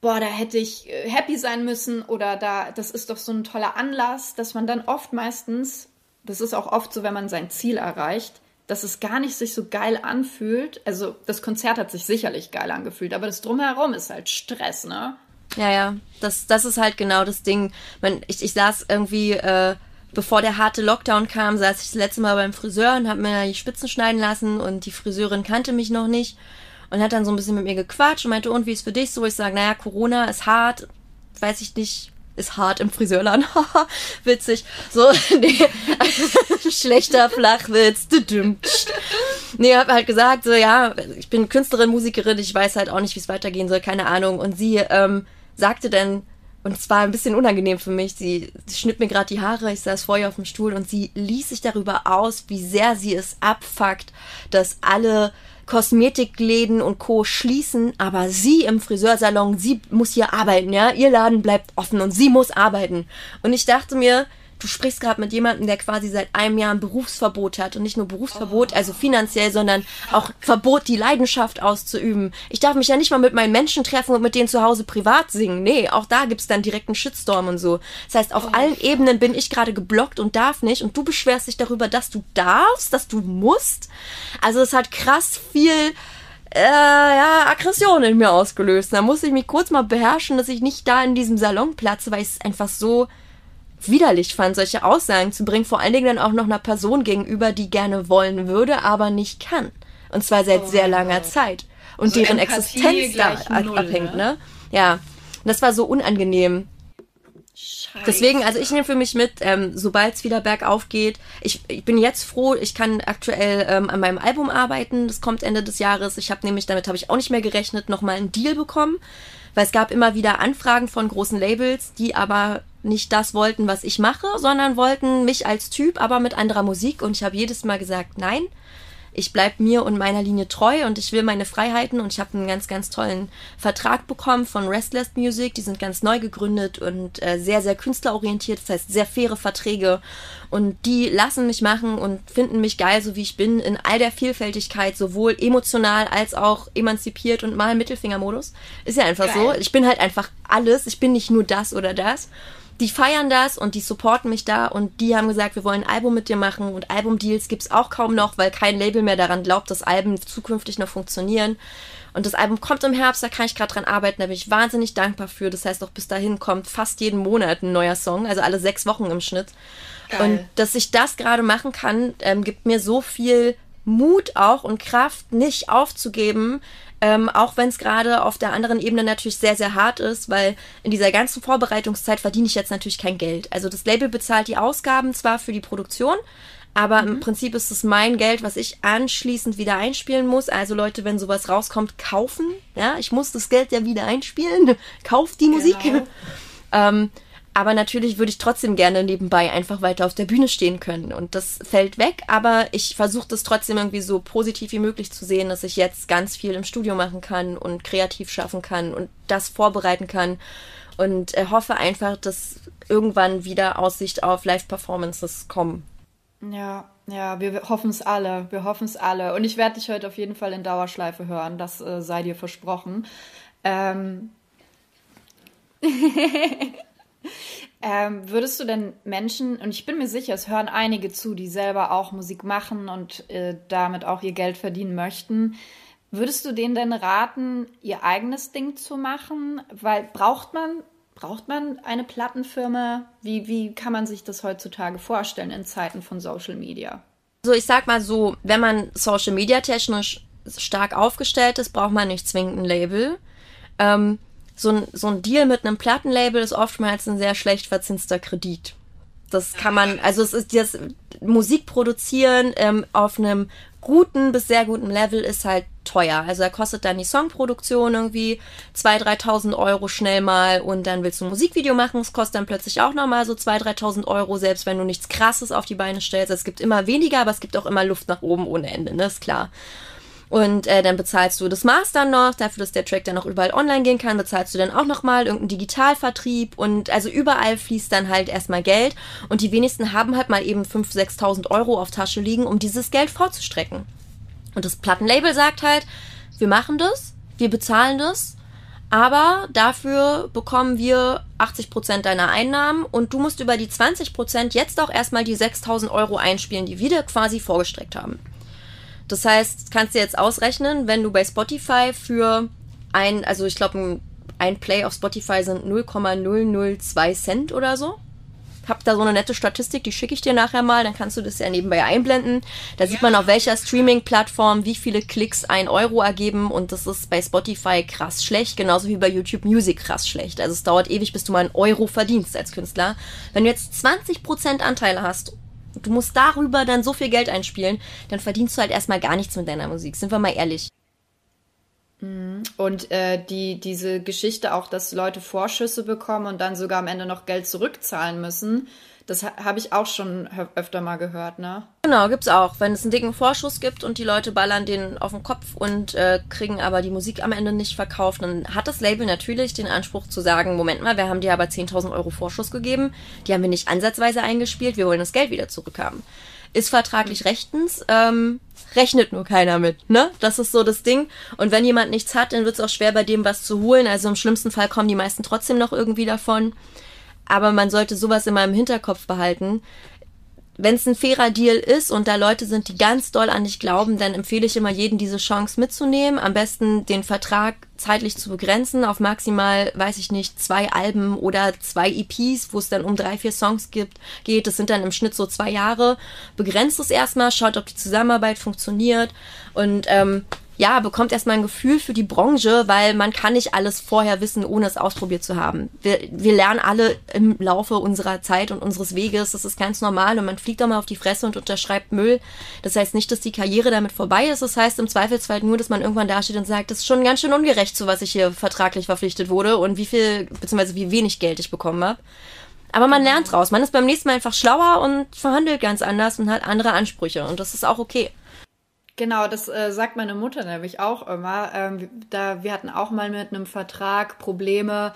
Speaker 2: boah, da hätte ich äh, happy sein müssen oder da, das ist doch so ein toller Anlass, dass man dann oft meistens, das ist auch oft so, wenn man sein Ziel erreicht, dass es gar nicht sich so geil anfühlt. Also das Konzert hat sich sicherlich geil angefühlt, aber das drumherum ist halt Stress, ne?
Speaker 1: Ja, ja, das, das ist halt genau das Ding. Ich, ich saß irgendwie, äh, bevor der harte Lockdown kam, saß ich das letzte Mal beim Friseur und habe mir die Spitzen schneiden lassen und die Friseurin kannte mich noch nicht und hat dann so ein bisschen mit mir gequatscht und meinte, und wie ist für dich so? Ich sage, naja, Corona ist hart, weiß ich nicht, ist hart im Friseurladen. Witzig. So, nee. Schlechter Flachwitz. nee, hab halt gesagt, so, ja, ich bin Künstlerin, Musikerin, ich weiß halt auch nicht, wie es weitergehen soll, keine Ahnung. Und sie ähm, sagte dann, und es war ein bisschen unangenehm für mich, sie, schnitt mir gerade die Haare, ich saß vor ihr auf dem Stuhl und sie ließ sich darüber aus, wie sehr sie es abfuckt, dass alle Kosmetikläden und Co. schließen, aber sie im Friseursalon, sie muss hier arbeiten, ja, ihr Laden bleibt offen und sie muss arbeiten. Und ich dachte mir, du sprichst gerade mit jemandem, der quasi seit einem Jahr ein Berufsverbot hat und nicht nur Berufsverbot, oh. also finanziell, sondern auch Verbot, die Leidenschaft auszuüben. Ich darf mich ja nicht mal mit meinen Menschen treffen und mit denen zu Hause privat singen. Nee, auch da gibt's dann direkt einen Shitstorm und so. Das heißt, auf oh. allen Ebenen bin ich gerade geblockt und darf nicht und du beschwerst dich darüber, dass du darfst, dass du musst. Also es hat krass viel äh, ja, Aggression in mir ausgelöst. Da muss ich mich kurz mal beherrschen, dass ich nicht da in diesem Salon platze, weil ich es einfach so widerlich fand, solche Aussagen zu bringen, vor allen Dingen dann auch noch einer Person gegenüber, die gerne wollen würde, aber nicht kann. Und zwar seit oh sehr langer Gott. Zeit. Und also deren Empathie Existenz da null, abhängt, ne? Ja. Und das war so unangenehm. Scheiße. Deswegen, also ich nehme für mich mit, ähm, sobald es wieder bergauf geht, ich, ich bin jetzt froh, ich kann aktuell ähm, an meinem Album arbeiten, das kommt Ende des Jahres. Ich habe nämlich, damit habe ich auch nicht mehr gerechnet, nochmal einen Deal bekommen, weil es gab immer wieder Anfragen von großen Labels, die aber nicht das wollten, was ich mache, sondern wollten mich als Typ, aber mit anderer Musik. Und ich habe jedes Mal gesagt, nein, ich bleib mir und meiner Linie treu und ich will meine Freiheiten und ich habe einen ganz, ganz tollen Vertrag bekommen von Restless Music. Die sind ganz neu gegründet und äh, sehr, sehr künstlerorientiert, das heißt sehr faire Verträge und die lassen mich machen und finden mich geil, so wie ich bin, in all der Vielfältigkeit, sowohl emotional als auch emanzipiert und mal Mittelfingermodus. Ist ja einfach geil. so. Ich bin halt einfach alles. Ich bin nicht nur das oder das die feiern das und die supporten mich da und die haben gesagt, wir wollen ein Album mit dir machen und Albumdeals gibt's auch kaum noch, weil kein Label mehr daran glaubt, dass Alben zukünftig noch funktionieren. Und das Album kommt im Herbst, da kann ich gerade dran arbeiten, da bin ich wahnsinnig dankbar für. Das heißt, auch bis dahin kommt fast jeden Monat ein neuer Song, also alle sechs Wochen im Schnitt. Geil. Und dass ich das gerade machen kann, ähm, gibt mir so viel Mut auch und Kraft, nicht aufzugeben, ähm, auch wenn es gerade auf der anderen Ebene natürlich sehr, sehr hart ist, weil in dieser ganzen Vorbereitungszeit verdiene ich jetzt natürlich kein Geld. Also das Label bezahlt die Ausgaben zwar für die Produktion, aber mhm. im Prinzip ist es mein Geld, was ich anschließend wieder einspielen muss. Also Leute, wenn sowas rauskommt, kaufen. Ja, ich muss das Geld ja wieder einspielen. Kauft die Musik. Genau. ähm, aber natürlich würde ich trotzdem gerne nebenbei einfach weiter auf der Bühne stehen können. Und das fällt weg, aber ich versuche das trotzdem irgendwie so positiv wie möglich zu sehen, dass ich jetzt ganz viel im Studio machen kann und kreativ schaffen kann und das vorbereiten kann. Und äh, hoffe einfach, dass irgendwann wieder Aussicht auf Live-Performances kommen.
Speaker 2: Ja, ja, wir hoffen es alle. Wir hoffen es alle. Und ich werde dich heute auf jeden Fall in Dauerschleife hören. Das äh, sei dir versprochen. Ähm. Ähm, würdest du denn Menschen, und ich bin mir sicher, es hören einige zu, die selber auch Musik machen und äh, damit auch ihr Geld verdienen möchten, würdest du denen denn raten, ihr eigenes Ding zu machen? Weil braucht man, braucht man eine Plattenfirma? Wie, wie kann man sich das heutzutage vorstellen in Zeiten von Social Media?
Speaker 1: Also ich sag mal so, wenn man Social Media technisch stark aufgestellt ist, braucht man nicht zwingend ein Label. Ähm, so ein, so ein Deal mit einem Plattenlabel ist oftmals ein sehr schlecht verzinster Kredit. Das kann man, also es ist das Musik produzieren ähm, auf einem guten bis sehr guten Level ist halt teuer. Also da kostet dann die Songproduktion irgendwie 2.000, 3.000 Euro schnell mal und dann willst du ein Musikvideo machen, es kostet dann plötzlich auch nochmal so 2.000, 3.000 Euro, selbst wenn du nichts Krasses auf die Beine stellst. Es gibt immer weniger, aber es gibt auch immer Luft nach oben ohne Ende, ne? Ist klar. Und äh, dann bezahlst du das Master noch, dafür, dass der Track dann auch überall online gehen kann, bezahlst du dann auch nochmal irgendeinen Digitalvertrieb und also überall fließt dann halt erstmal Geld und die wenigsten haben halt mal eben 5.000, 6.000 Euro auf Tasche liegen, um dieses Geld vorzustrecken. Und das Plattenlabel sagt halt, wir machen das, wir bezahlen das, aber dafür bekommen wir 80 Prozent deiner Einnahmen und du musst über die 20 Prozent jetzt auch erstmal die 6.000 Euro einspielen, die wir dir quasi vorgestreckt haben. Das heißt, kannst du jetzt ausrechnen, wenn du bei Spotify für ein, also ich glaube, ein, Play auf Spotify sind 0,002 Cent oder so. Hab da so eine nette Statistik, die schicke ich dir nachher mal, dann kannst du das ja nebenbei einblenden. Da sieht man auf welcher Streaming-Plattform wie viele Klicks ein Euro ergeben und das ist bei Spotify krass schlecht, genauso wie bei YouTube Music krass schlecht. Also es dauert ewig, bis du mal einen Euro verdienst als Künstler. Wenn du jetzt 20% Anteile hast du musst darüber dann so viel Geld einspielen, dann verdienst du halt erstmal gar nichts mit deiner Musik. Sind wir mal ehrlich.
Speaker 2: Mhm. Und äh, die, diese Geschichte auch, dass Leute Vorschüsse bekommen und dann sogar am Ende noch Geld zurückzahlen müssen, das habe ich auch schon öfter mal gehört, ne?
Speaker 1: Genau, gibt's auch. Wenn es einen dicken Vorschuss gibt und die Leute ballern den auf den Kopf und äh, kriegen aber die Musik am Ende nicht verkauft, dann hat das Label natürlich den Anspruch zu sagen, Moment mal, wir haben dir aber 10.000 Euro Vorschuss gegeben, die haben wir nicht ansatzweise eingespielt, wir wollen das Geld wieder zurückhaben. Ist vertraglich rechtens, ähm, rechnet nur keiner mit, ne? Das ist so das Ding. Und wenn jemand nichts hat, dann wird es auch schwer, bei dem was zu holen. Also im schlimmsten Fall kommen die meisten trotzdem noch irgendwie davon. Aber man sollte sowas immer im Hinterkopf behalten. Wenn es ein fairer Deal ist und da Leute sind, die ganz doll an dich glauben, dann empfehle ich immer jedem diese Chance mitzunehmen. Am besten den Vertrag zeitlich zu begrenzen auf maximal, weiß ich nicht, zwei Alben oder zwei EPs, wo es dann um drei, vier Songs gibt, geht. Das sind dann im Schnitt so zwei Jahre. Begrenzt es erstmal, schaut, ob die Zusammenarbeit funktioniert und ähm, ja, bekommt erstmal ein Gefühl für die Branche, weil man kann nicht alles vorher wissen, ohne es ausprobiert zu haben. Wir, wir lernen alle im Laufe unserer Zeit und unseres Weges, das ist ganz normal und man fliegt auch mal auf die Fresse und unterschreibt Müll. Das heißt nicht, dass die Karriere damit vorbei ist, das heißt im Zweifelsfall nur, dass man irgendwann dasteht und sagt, das ist schon ganz schön ungerecht, zu was ich hier vertraglich verpflichtet wurde und wie viel, beziehungsweise wie wenig Geld ich bekommen habe. Aber man lernt draus. Man ist beim nächsten Mal einfach schlauer und verhandelt ganz anders und hat andere Ansprüche. Und das ist auch okay.
Speaker 2: Genau, das äh, sagt meine Mutter nämlich auch immer. Ähm, da wir hatten auch mal mit einem Vertrag Probleme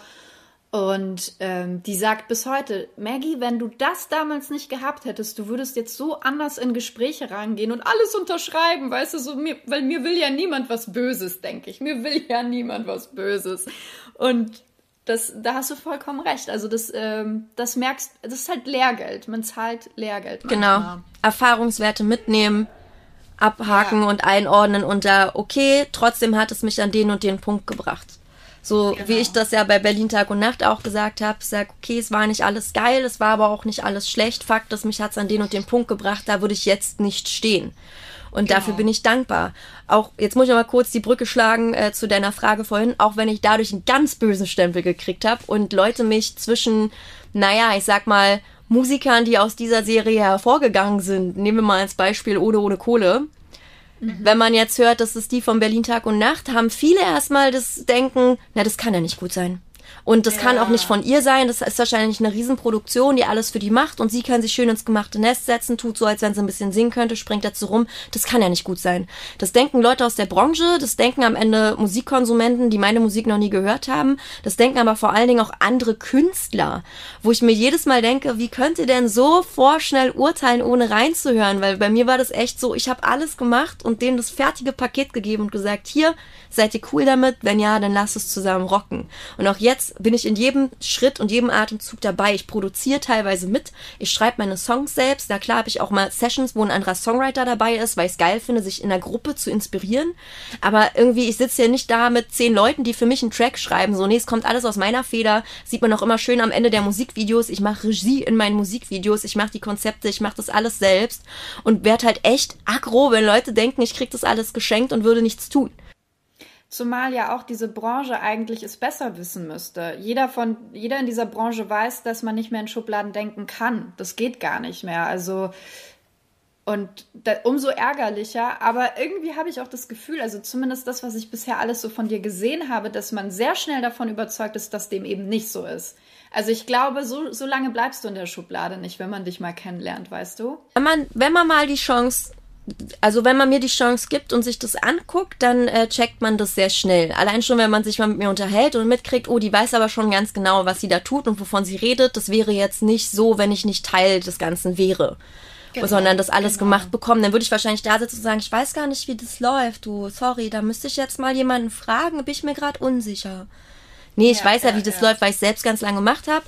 Speaker 2: und ähm, die sagt bis heute, Maggie, wenn du das damals nicht gehabt hättest, du würdest jetzt so anders in Gespräche rangehen und alles unterschreiben, weißt du, so mir, weil mir will ja niemand was Böses, denke ich. Mir will ja niemand was Böses. Und das, da hast du vollkommen recht. Also das, ähm, das merkst, das ist halt Lehrgeld. Man zahlt Lehrgeld.
Speaker 1: Manchmal. Genau. Erfahrungswerte mitnehmen abhaken ja. und einordnen unter, okay, trotzdem hat es mich an den und den Punkt gebracht. So genau. wie ich das ja bei Berlin Tag und Nacht auch gesagt habe, sag, okay, es war nicht alles geil, es war aber auch nicht alles schlecht. Fakt, dass mich hat es an den und den Punkt gebracht, da würde ich jetzt nicht stehen. Und genau. dafür bin ich dankbar. Auch, jetzt muss ich mal kurz die Brücke schlagen äh, zu deiner Frage vorhin, auch wenn ich dadurch einen ganz bösen Stempel gekriegt habe und Leute mich zwischen, naja, ich sag mal, Musikern, die aus dieser Serie hervorgegangen sind, nehmen wir mal als Beispiel Ohne ohne Kohle. Mhm. Wenn man jetzt hört, das ist die von Berlin Tag und Nacht, haben viele erstmal das Denken, na, das kann ja nicht gut sein. Und das ja. kann auch nicht von ihr sein. Das ist wahrscheinlich eine Riesenproduktion, die alles für die macht. Und sie kann sich schön ins gemachte Nest setzen, tut so, als wenn sie ein bisschen singen könnte, springt dazu rum. Das kann ja nicht gut sein. Das denken Leute aus der Branche, das denken am Ende Musikkonsumenten, die meine Musik noch nie gehört haben. Das denken aber vor allen Dingen auch andere Künstler, wo ich mir jedes Mal denke, wie könnt ihr denn so vorschnell urteilen, ohne reinzuhören? Weil bei mir war das echt so, ich habe alles gemacht und denen das fertige Paket gegeben und gesagt, hier, seid ihr cool damit? Wenn ja, dann lasst es zusammen rocken. Und auch jetzt bin ich in jedem Schritt und jedem Atemzug dabei. Ich produziere teilweise mit. Ich schreibe meine Songs selbst. Da klar habe ich auch mal Sessions, wo ein anderer Songwriter dabei ist, weil ich es geil finde, sich in der Gruppe zu inspirieren. Aber irgendwie, ich sitze ja nicht da mit zehn Leuten, die für mich einen Track schreiben. So, nee, es kommt alles aus meiner Feder. Sieht man auch immer schön am Ende der Musikvideos. Ich mache Regie in meinen Musikvideos. Ich mache die Konzepte. Ich mache das alles selbst. Und werde halt echt aggro, wenn Leute denken, ich krieg das alles geschenkt und würde nichts tun.
Speaker 2: Zumal ja auch diese Branche eigentlich es besser wissen müsste. Jeder von, jeder in dieser Branche weiß, dass man nicht mehr in Schubladen denken kann. Das geht gar nicht mehr. Also, und da, umso ärgerlicher. Aber irgendwie habe ich auch das Gefühl, also zumindest das, was ich bisher alles so von dir gesehen habe, dass man sehr schnell davon überzeugt ist, dass dem eben nicht so ist. Also ich glaube, so, so lange bleibst du in der Schublade nicht, wenn man dich mal kennenlernt, weißt du?
Speaker 1: Wenn man, wenn man mal die Chance also wenn man mir die Chance gibt und sich das anguckt, dann äh, checkt man das sehr schnell. Allein schon, wenn man sich mal mit mir unterhält und mitkriegt, oh, die weiß aber schon ganz genau, was sie da tut und wovon sie redet. Das wäre jetzt nicht so, wenn ich nicht Teil des Ganzen wäre. Genau, sondern das alles genau. gemacht bekommen, dann würde ich wahrscheinlich da sitzen und sagen, ich weiß gar nicht, wie das läuft, du, sorry, da müsste ich jetzt mal jemanden fragen, bin ich mir gerade unsicher. Nee, ich ja, weiß ja, wie das ja. läuft, weil ich selbst ganz lange gemacht habe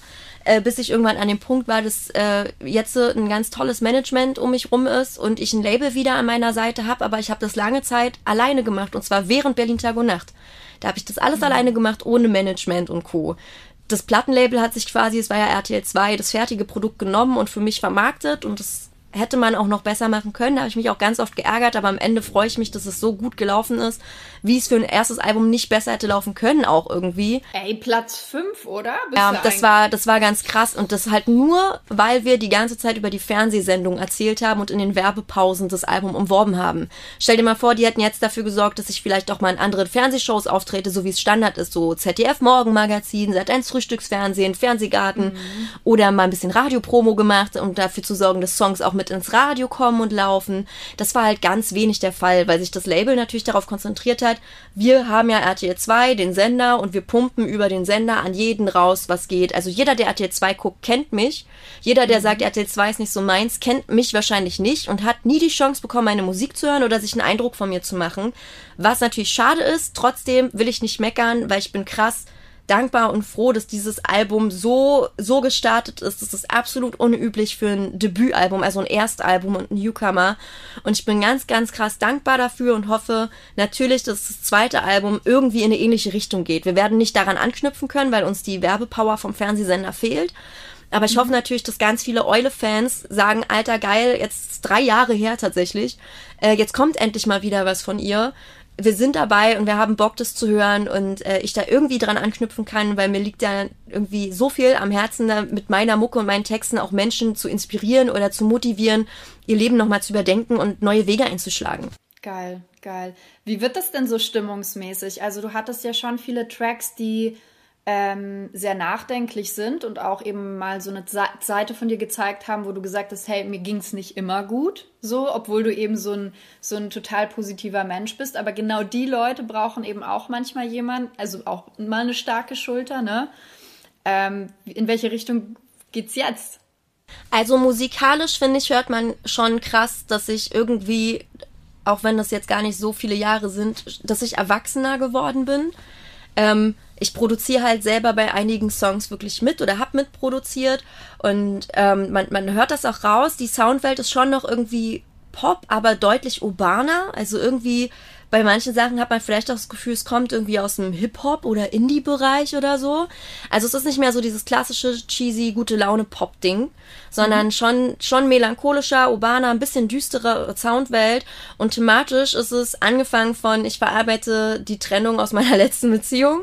Speaker 1: äh, bis ich irgendwann an dem Punkt war, dass äh, jetzt ein ganz tolles Management um mich rum ist und ich ein Label wieder an meiner Seite habe, aber ich habe das lange Zeit alleine gemacht und zwar während Berlin Tag und Nacht. Da habe ich das alles mhm. alleine gemacht, ohne Management und Co. Das Plattenlabel hat sich quasi, es war ja RTL 2, das fertige Produkt genommen und für mich vermarktet und das hätte man auch noch besser machen können. Da habe ich mich auch ganz oft geärgert, aber am Ende freue ich mich, dass es so gut gelaufen ist, wie es für ein erstes Album nicht besser hätte laufen können, auch irgendwie.
Speaker 4: Ey, Platz 5, oder?
Speaker 1: ja, das war, das war ganz krass. Und das halt nur, weil wir die ganze Zeit über die Fernsehsendung erzählt haben und in den Werbepausen das Album umworben haben. Stell dir mal vor, die hätten jetzt dafür gesorgt, dass ich vielleicht auch mal in anderen Fernsehshows auftrete, so wie es Standard ist, so ZDF Morgenmagazin, Sat1 Frühstücksfernsehen, Fernsehgarten mhm. oder mal ein bisschen Radiopromo gemacht, um dafür zu sorgen, dass Songs auch mit ins Radio kommen und laufen. Das war halt ganz wenig der Fall, weil sich das Label natürlich darauf konzentriert hat, wir haben ja RTL 2, den Sender, und wir pumpen über den Sender an jeden raus, was geht. Also jeder, der RTL 2 guckt, kennt mich. Jeder, der mhm. sagt, RTL 2 ist nicht so meins, kennt mich wahrscheinlich nicht und hat nie die Chance bekommen, meine Musik zu hören oder sich einen Eindruck von mir zu machen. Was natürlich schade ist, trotzdem will ich nicht meckern, weil ich bin krass dankbar und froh, dass dieses Album so, so gestartet ist. Das ist absolut unüblich für ein Debütalbum, also ein Erstalbum und ein Newcomer. Und ich bin ganz, ganz krass dankbar dafür und hoffe natürlich, dass das zweite Album irgendwie in eine ähnliche Richtung geht. Wir werden nicht daran anknüpfen können, weil uns die Werbepower vom Fernsehsender fehlt. Aber ich hoffe natürlich, dass ganz viele Eule-Fans sagen, alter geil, jetzt drei Jahre her tatsächlich, äh, jetzt kommt endlich mal wieder was von ihr wir sind dabei und wir haben Bock, das zu hören und äh, ich da irgendwie dran anknüpfen kann, weil mir liegt ja irgendwie so viel am Herzen, mit meiner Mucke und meinen Texten auch Menschen zu inspirieren oder zu motivieren, ihr Leben nochmal zu überdenken und neue Wege einzuschlagen.
Speaker 4: Geil, geil. Wie wird das denn so stimmungsmäßig? Also du hattest ja schon viele Tracks, die ähm, sehr nachdenklich sind und auch eben mal so eine Seite von dir gezeigt haben, wo du gesagt hast, hey, mir ging es nicht immer gut, so, obwohl du eben so ein, so ein total positiver Mensch bist. Aber genau die Leute brauchen eben auch manchmal jemanden, also auch mal eine starke Schulter, ne? Ähm, in welche Richtung geht's jetzt?
Speaker 1: Also musikalisch finde ich, hört man schon krass, dass ich irgendwie, auch wenn das jetzt gar nicht so viele Jahre sind, dass ich erwachsener geworden bin. Ähm, ich produziere halt selber bei einigen Songs wirklich mit oder hab mitproduziert und ähm, man, man hört das auch raus. Die Soundwelt ist schon noch irgendwie Pop, aber deutlich urbaner. Also irgendwie bei manchen Sachen hat man vielleicht auch das Gefühl, es kommt irgendwie aus dem Hip-Hop oder Indie-Bereich oder so. Also es ist nicht mehr so dieses klassische cheesy, gute Laune Pop-Ding, sondern mhm. schon, schon melancholischer, urbaner, ein bisschen düstere Soundwelt. Und thematisch ist es angefangen von, ich verarbeite die Trennung aus meiner letzten Beziehung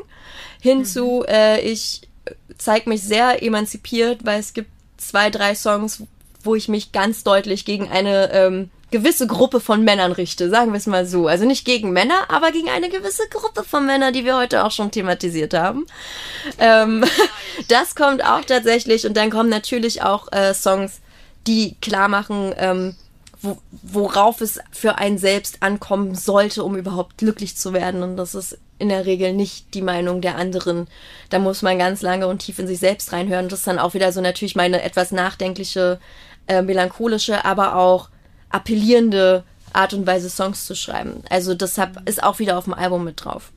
Speaker 1: hinzu, mhm. äh, ich zeige mich sehr emanzipiert, weil es gibt zwei, drei Songs, wo ich mich ganz deutlich gegen eine ähm, gewisse Gruppe von Männern richte, sagen wir es mal so. Also nicht gegen Männer, aber gegen eine gewisse Gruppe von Männern, die wir heute auch schon thematisiert haben. Ähm, das kommt auch tatsächlich und dann kommen natürlich auch äh, Songs, die klar machen, ähm, wo, worauf es für einen selbst ankommen sollte, um überhaupt glücklich zu werden. Und das ist in der Regel nicht die Meinung der anderen. Da muss man ganz lange und tief in sich selbst reinhören. Das ist dann auch wieder so natürlich meine etwas nachdenkliche, äh, melancholische, aber auch appellierende Art und Weise, Songs zu schreiben. Also deshalb ist auch wieder auf dem Album mit drauf.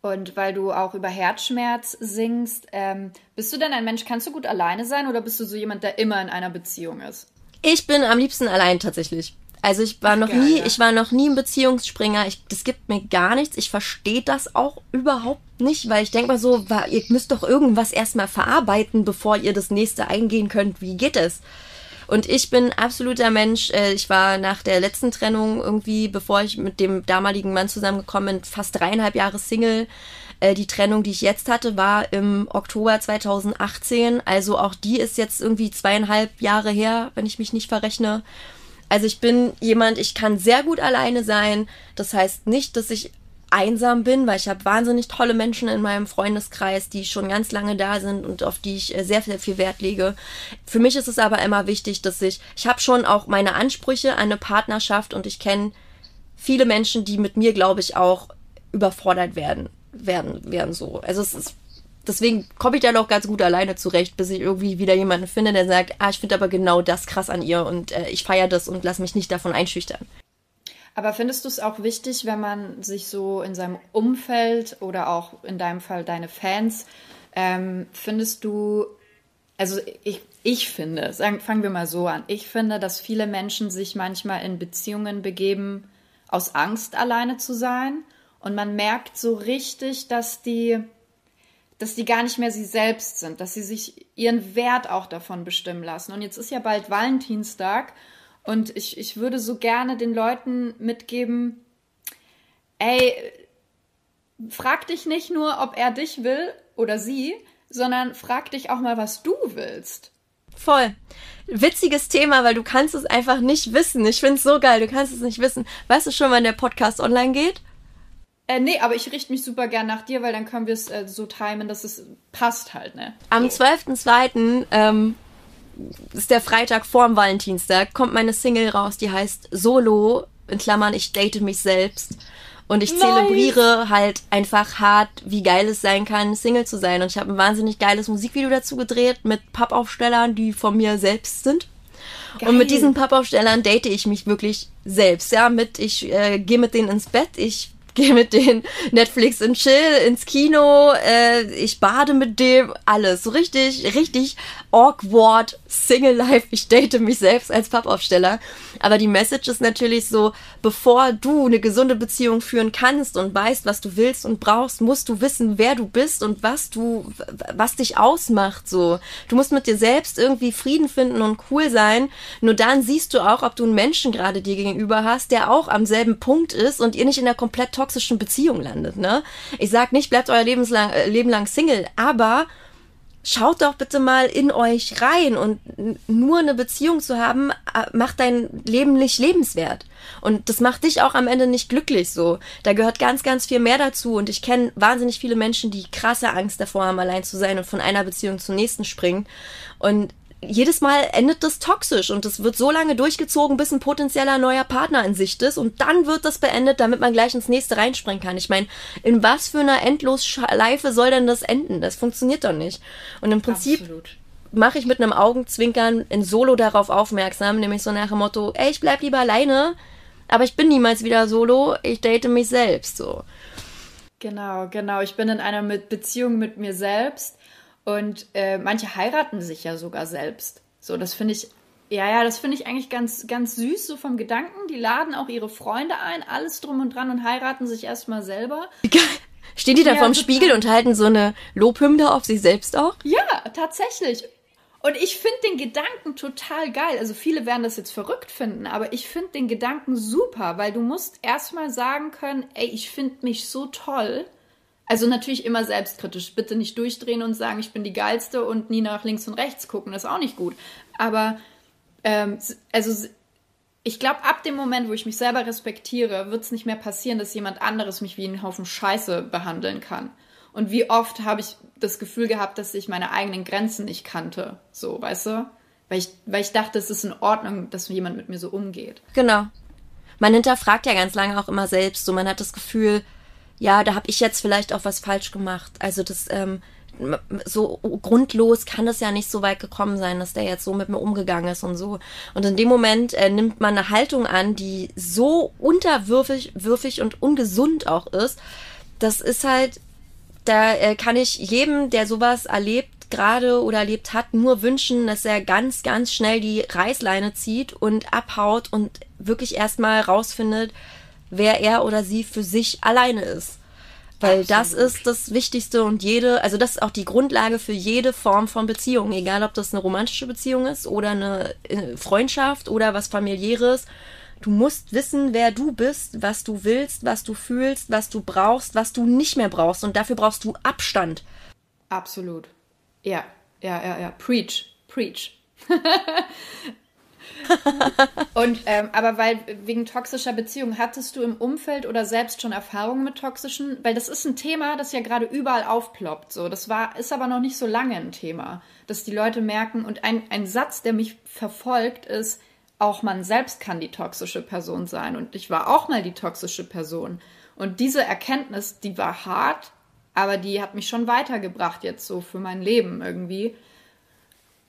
Speaker 4: Und weil du auch über Herzschmerz singst, ähm, bist du denn ein Mensch, kannst du gut alleine sein oder bist du so jemand, der immer in einer Beziehung ist?
Speaker 1: Ich bin am liebsten allein tatsächlich. Also ich war Ach, noch geil, nie, ja. ich war noch nie ein Beziehungsspringer. Ich, das gibt mir gar nichts. Ich verstehe das auch überhaupt nicht, weil ich denke mal so, ihr müsst doch irgendwas erstmal verarbeiten, bevor ihr das nächste eingehen könnt. Wie geht es? Und ich bin absoluter Mensch. Äh, ich war nach der letzten Trennung irgendwie, bevor ich mit dem damaligen Mann zusammengekommen bin, fast dreieinhalb Jahre Single. Äh, die Trennung, die ich jetzt hatte, war im Oktober 2018. Also auch die ist jetzt irgendwie zweieinhalb Jahre her, wenn ich mich nicht verrechne. Also ich bin jemand, ich kann sehr gut alleine sein. Das heißt nicht, dass ich einsam bin, weil ich habe wahnsinnig tolle Menschen in meinem Freundeskreis, die schon ganz lange da sind und auf die ich äh, sehr, sehr viel Wert lege. Für mich ist es aber immer wichtig, dass ich, ich habe schon auch meine Ansprüche an eine Partnerschaft und ich kenne viele Menschen, die mit mir, glaube ich, auch überfordert werden, werden, werden so. Also es ist deswegen komme ich da noch ganz gut alleine zurecht, bis ich irgendwie wieder jemanden finde, der sagt, ah, ich finde aber genau das krass an ihr und äh, ich feiere das und lass mich nicht davon einschüchtern.
Speaker 2: Aber findest du es auch wichtig, wenn man sich so in seinem Umfeld oder auch in deinem Fall deine Fans, ähm, findest du, also ich, ich finde, sagen, fangen wir mal so an, ich finde, dass viele Menschen sich manchmal in Beziehungen begeben aus Angst alleine zu sein. Und man merkt so richtig, dass die dass die gar nicht mehr sie selbst sind, dass sie sich ihren Wert auch davon bestimmen lassen. Und jetzt ist ja bald Valentinstag und ich, ich würde so gerne den Leuten mitgeben, ey, frag dich nicht nur, ob er dich will oder sie, sondern frag dich auch mal, was du willst.
Speaker 1: Voll. Witziges Thema, weil du kannst es einfach nicht wissen. Ich finde es so geil, du kannst es nicht wissen. Weißt du schon, wann der Podcast online geht?
Speaker 2: Äh, nee, aber ich richte mich super gern nach dir, weil dann können wir es äh, so timen, dass es passt halt, ne?
Speaker 1: Am so. 12.02. Ähm, ist der Freitag vorm Valentinstag, kommt meine Single raus, die heißt Solo, in Klammern, ich date mich selbst. Und ich nice. zelebriere halt einfach hart, wie geil es sein kann, Single zu sein. Und ich habe ein wahnsinnig geiles Musikvideo dazu gedreht mit Pappaufstellern, die von mir selbst sind. Geil. Und mit diesen Pappaufstellern date ich mich wirklich selbst. Ja, mit, ich äh, gehe mit denen ins Bett, ich gehe mit denen Netflix und Chill ins Kino, äh, ich bade mit dem, alles. So richtig, richtig awkward Single Life. Ich date mich selbst als Pappaufsteller. Aber die Message ist natürlich so, bevor du eine gesunde Beziehung führen kannst und weißt, was du willst und brauchst, musst du wissen, wer du bist und was du, was dich ausmacht, so. Du musst mit dir selbst irgendwie Frieden finden und cool sein. Nur dann siehst du auch, ob du einen Menschen gerade dir gegenüber hast, der auch am selben Punkt ist und ihr nicht in einer komplett toxischen Beziehung landet, ne? Ich sag nicht, bleibt euer Lebenslang, äh, Leben lang Single, aber schaut doch bitte mal in euch rein und nur eine Beziehung zu haben, äh, macht dein Leben nicht lebenswert. Und das macht dich auch am Ende nicht glücklich so. Da gehört ganz, ganz viel mehr dazu. Und ich kenne wahnsinnig viele Menschen, die krasse Angst davor haben, allein zu sein und von einer Beziehung zur nächsten springen. Und jedes Mal endet das toxisch und es wird so lange durchgezogen, bis ein potenzieller neuer Partner in Sicht ist und dann wird das beendet, damit man gleich ins nächste reinspringen kann. Ich meine, in was für einer Endlosschleife soll denn das enden? Das funktioniert doch nicht. Und im Prinzip mache ich mit einem Augenzwinkern in Solo darauf aufmerksam, nämlich so nach dem Motto, ey, ich bleib lieber alleine, aber ich bin niemals wieder solo, ich date mich selbst so.
Speaker 2: Genau, genau. Ich bin in einer Beziehung mit mir selbst und äh, manche heiraten sich ja sogar selbst. So, das finde ich, ja, ja, das finde ich eigentlich ganz, ganz süß, so vom Gedanken. Die laden auch ihre Freunde ein, alles drum und dran und heiraten sich erstmal selber.
Speaker 1: Stehen die da ja, vorm. Spiegel und halten so eine Lobhymne auf sich selbst auch?
Speaker 2: Ja, tatsächlich. Und ich finde den Gedanken total geil. Also viele werden das jetzt verrückt finden, aber ich finde den Gedanken super, weil du musst erstmal sagen können, ey, ich finde mich so toll also natürlich immer selbstkritisch. Bitte nicht durchdrehen und sagen, ich bin die Geilste und nie nach links und rechts gucken. Das ist auch nicht gut. Aber ähm, also ich glaube, ab dem Moment, wo ich mich selber respektiere, wird es nicht mehr passieren, dass jemand anderes mich wie einen Haufen Scheiße behandeln kann. Und wie oft habe ich das Gefühl gehabt, dass ich meine eigenen Grenzen nicht kannte. So, weißt du? Weil ich, weil ich dachte, es ist in Ordnung, dass jemand mit mir so umgeht.
Speaker 1: Genau. Man hinterfragt ja ganz lange auch immer selbst. So, man hat das Gefühl, ja, da habe ich jetzt vielleicht auch was falsch gemacht. Also das ähm, so grundlos kann es ja nicht so weit gekommen sein, dass der jetzt so mit mir umgegangen ist und so. Und in dem Moment äh, nimmt man eine Haltung an, die so unterwürfig würfig und ungesund auch ist. Das ist halt, da äh, kann ich jedem, der sowas erlebt, gerade oder erlebt hat, nur wünschen, dass er ganz, ganz schnell die Reißleine zieht und abhaut und wirklich erstmal rausfindet, wer er oder sie für sich alleine ist. Weil Absolut. das ist das Wichtigste und jede, also das ist auch die Grundlage für jede Form von Beziehung, egal ob das eine romantische Beziehung ist oder eine äh, Freundschaft oder was familiäres. Du musst wissen, wer du bist, was du willst, was du fühlst, was du brauchst, was du nicht mehr brauchst und dafür brauchst du Abstand.
Speaker 2: Absolut. Ja, ja, ja, ja. Preach, preach. und ähm, aber weil wegen toxischer Beziehungen hattest du im Umfeld oder selbst schon Erfahrungen mit toxischen, weil das ist ein Thema, das ja gerade überall aufploppt. So, das war ist aber noch nicht so lange ein Thema, dass die Leute merken und ein ein Satz, der mich verfolgt, ist auch man selbst kann die toxische Person sein und ich war auch mal die toxische Person und diese Erkenntnis, die war hart, aber die hat mich schon weitergebracht jetzt so für mein Leben irgendwie.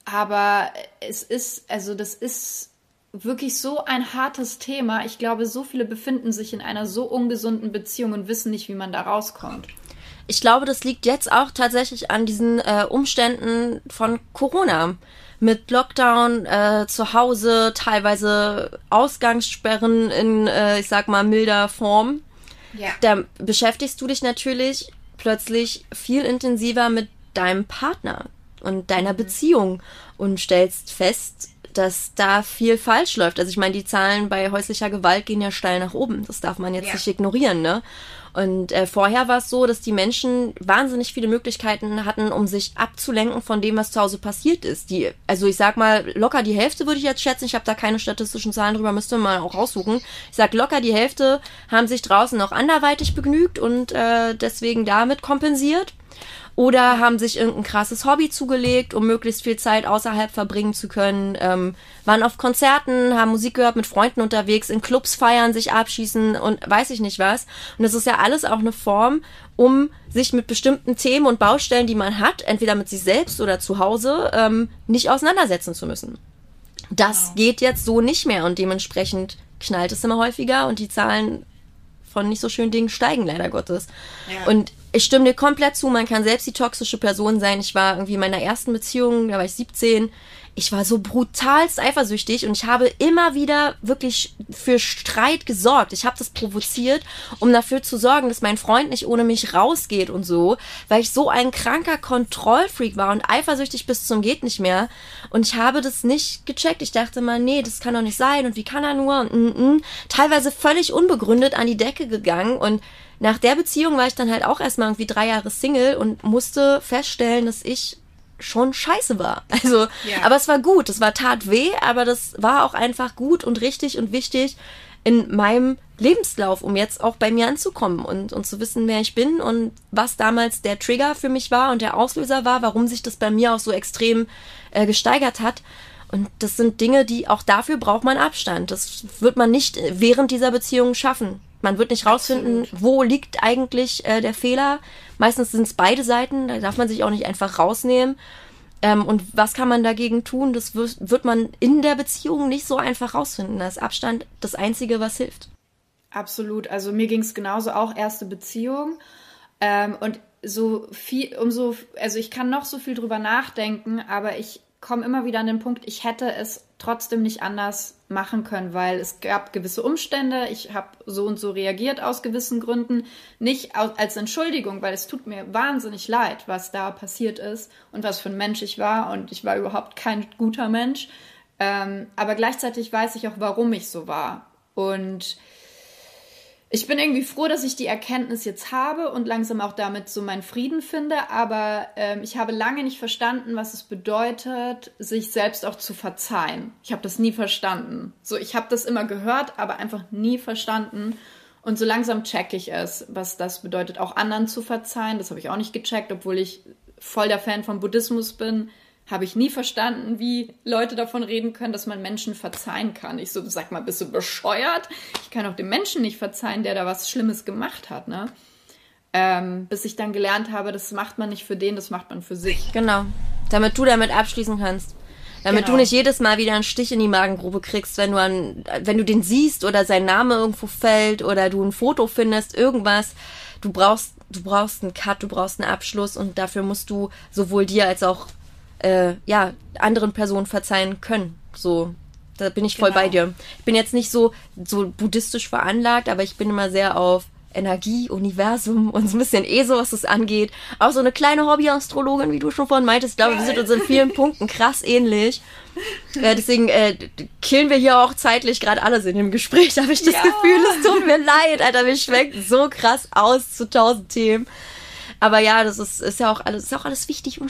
Speaker 2: Aber es ist, also das ist wirklich so ein hartes Thema. Ich glaube, so viele befinden sich in einer so ungesunden Beziehung und wissen nicht, wie man da rauskommt.
Speaker 1: Ich glaube, das liegt jetzt auch tatsächlich an diesen äh, Umständen von Corona. Mit Lockdown äh, zu Hause, teilweise Ausgangssperren in, äh, ich sag mal, milder Form. Ja. Da beschäftigst du dich natürlich plötzlich viel intensiver mit deinem Partner und deiner. Beziehung und stellst fest, dass da viel falsch läuft. Also ich meine, die Zahlen bei häuslicher Gewalt gehen ja steil nach oben. Das darf man jetzt ja. nicht ignorieren, ne? Und äh, vorher war es so, dass die Menschen wahnsinnig viele Möglichkeiten hatten, um sich abzulenken von dem, was zu Hause passiert ist. Die, also ich sag mal, locker die Hälfte würde ich jetzt schätzen. Ich habe da keine statistischen Zahlen drüber, müsste man auch raussuchen. Ich sag locker die Hälfte haben sich draußen noch anderweitig begnügt und äh, deswegen damit kompensiert oder haben sich irgendein krasses Hobby zugelegt, um möglichst viel Zeit außerhalb verbringen zu können, ähm, waren auf Konzerten, haben Musik gehört, mit Freunden unterwegs, in Clubs feiern, sich abschießen und weiß ich nicht was. Und das ist ja alles auch eine Form, um sich mit bestimmten Themen und Baustellen, die man hat, entweder mit sich selbst oder zu Hause, ähm, nicht auseinandersetzen zu müssen. Das wow. geht jetzt so nicht mehr und dementsprechend knallt es immer häufiger und die Zahlen von nicht so schönen Dingen steigen leider Gottes. Ja. Und ich stimme dir komplett zu, man kann selbst die toxische Person sein. Ich war irgendwie in meiner ersten Beziehung, da war ich 17. Ich war so brutalst eifersüchtig und ich habe immer wieder wirklich für Streit gesorgt. Ich habe das provoziert, um dafür zu sorgen, dass mein Freund nicht ohne mich rausgeht und so, weil ich so ein kranker Kontrollfreak war und eifersüchtig bis zum geht nicht mehr. Und ich habe das nicht gecheckt. Ich dachte mal, nee, das kann doch nicht sein und wie kann er nur und mm, mm. teilweise völlig unbegründet an die Decke gegangen und nach der Beziehung war ich dann halt auch erstmal irgendwie drei Jahre Single und musste feststellen, dass ich schon scheiße war. Also, ja. aber es war gut. Es war tat weh, aber das war auch einfach gut und richtig und wichtig in meinem Lebenslauf, um jetzt auch bei mir anzukommen und, und zu wissen, wer ich bin und was damals der Trigger für mich war und der Auslöser war, warum sich das bei mir auch so extrem äh, gesteigert hat. Und das sind Dinge, die auch dafür braucht man Abstand. Das wird man nicht während dieser Beziehung schaffen. Man wird nicht rausfinden, Absolut. wo liegt eigentlich äh, der Fehler. Meistens sind es beide Seiten, da darf man sich auch nicht einfach rausnehmen. Ähm, und was kann man dagegen tun? Das wird, wird man in der Beziehung nicht so einfach rausfinden. Da ist Abstand das Einzige, was hilft.
Speaker 2: Absolut. Also mir ging es genauso auch erste Beziehung. Ähm, und so viel, umso, also ich kann noch so viel drüber nachdenken, aber ich komme immer wieder an den Punkt, ich hätte es trotzdem nicht anders machen können, weil es gab gewisse Umstände, ich habe so und so reagiert aus gewissen Gründen, nicht als Entschuldigung, weil es tut mir wahnsinnig leid, was da passiert ist und was für ein Mensch ich war und ich war überhaupt kein guter Mensch, ähm, aber gleichzeitig weiß ich auch, warum ich so war. Und ich bin irgendwie froh, dass ich die Erkenntnis jetzt habe und langsam auch damit so meinen Frieden finde, aber ähm, ich habe lange nicht verstanden, was es bedeutet, sich selbst auch zu verzeihen. Ich habe das nie verstanden. So, ich habe das immer gehört, aber einfach nie verstanden. Und so langsam checke ich es, was das bedeutet, auch anderen zu verzeihen. Das habe ich auch nicht gecheckt, obwohl ich voll der Fan von Buddhismus bin habe ich nie verstanden, wie Leute davon reden können, dass man Menschen verzeihen kann. Ich so, sag mal, bist du bescheuert? Ich kann auch dem Menschen nicht verzeihen, der da was Schlimmes gemacht hat, ne? Ähm, bis ich dann gelernt habe, das macht man nicht für den, das macht man für sich.
Speaker 1: Genau. Damit du damit abschließen kannst. Damit genau. du nicht jedes Mal wieder einen Stich in die Magengrube kriegst, wenn du an, wenn du den siehst oder sein Name irgendwo fällt oder du ein Foto findest, irgendwas. Du brauchst, du brauchst einen Cut, du brauchst einen Abschluss und dafür musst du sowohl dir als auch äh, ja, anderen Personen verzeihen können. So, da bin ich voll genau. bei dir. Ich bin jetzt nicht so, so buddhistisch veranlagt, aber ich bin immer sehr auf Energie, Universum und so ein bisschen eh so, was das angeht. Auch so eine kleine Hobby-Astrologin, wie du schon vorhin meintest. Ich glaube, wir sind uns in vielen Punkten krass ähnlich. Äh, deswegen äh, killen wir hier auch zeitlich gerade alles in dem Gespräch, habe ich das ja. Gefühl. Es tut mir leid, Alter. Wir schwenken so krass aus zu tausend Themen. Aber ja, das ist, ist ja auch alles, ist auch alles wichtig und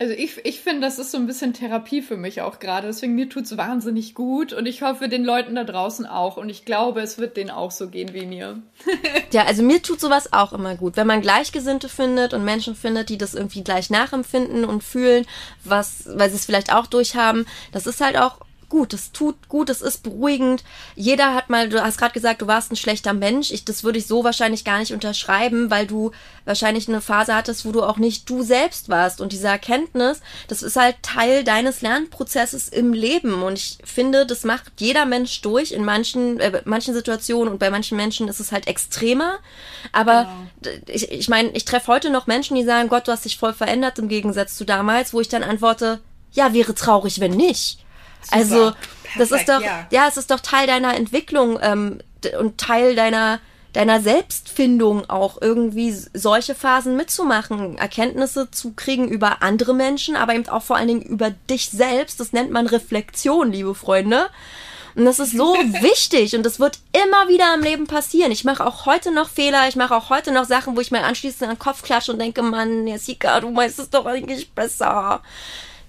Speaker 2: Also ich, ich finde, das ist so ein bisschen Therapie für mich auch gerade. Deswegen mir tut's wahnsinnig gut und ich hoffe den Leuten da draußen auch. Und ich glaube, es wird denen auch so gehen wie mir.
Speaker 1: ja, also mir tut sowas auch immer gut. Wenn man Gleichgesinnte findet und Menschen findet, die das irgendwie gleich nachempfinden und fühlen, was, weil sie es vielleicht auch durchhaben, das ist halt auch gut, es tut gut, es ist beruhigend. Jeder hat mal, du hast gerade gesagt, du warst ein schlechter Mensch. Ich, das würde ich so wahrscheinlich gar nicht unterschreiben, weil du wahrscheinlich eine Phase hattest, wo du auch nicht du selbst warst. Und diese Erkenntnis, das ist halt Teil deines Lernprozesses im Leben. Und ich finde, das macht jeder Mensch durch in manchen, äh, manchen Situationen und bei manchen Menschen ist es halt extremer. Aber genau. ich, ich meine, ich treffe heute noch Menschen, die sagen, Gott, du hast dich voll verändert im Gegensatz zu damals, wo ich dann antworte, ja, wäre traurig, wenn nicht. Super. Also, Perfekt, das ist doch, ja. ja. es ist doch Teil deiner Entwicklung ähm, und Teil deiner deiner Selbstfindung auch irgendwie solche Phasen mitzumachen, Erkenntnisse zu kriegen über andere Menschen, aber eben auch vor allen Dingen über dich selbst. Das nennt man Reflexion, liebe Freunde. Und das ist so wichtig und das wird immer wieder im Leben passieren. Ich mache auch heute noch Fehler, ich mache auch heute noch Sachen, wo ich mir anschließend an den Kopf klatsche und denke, Mann, Jessica, du meinst es doch eigentlich besser.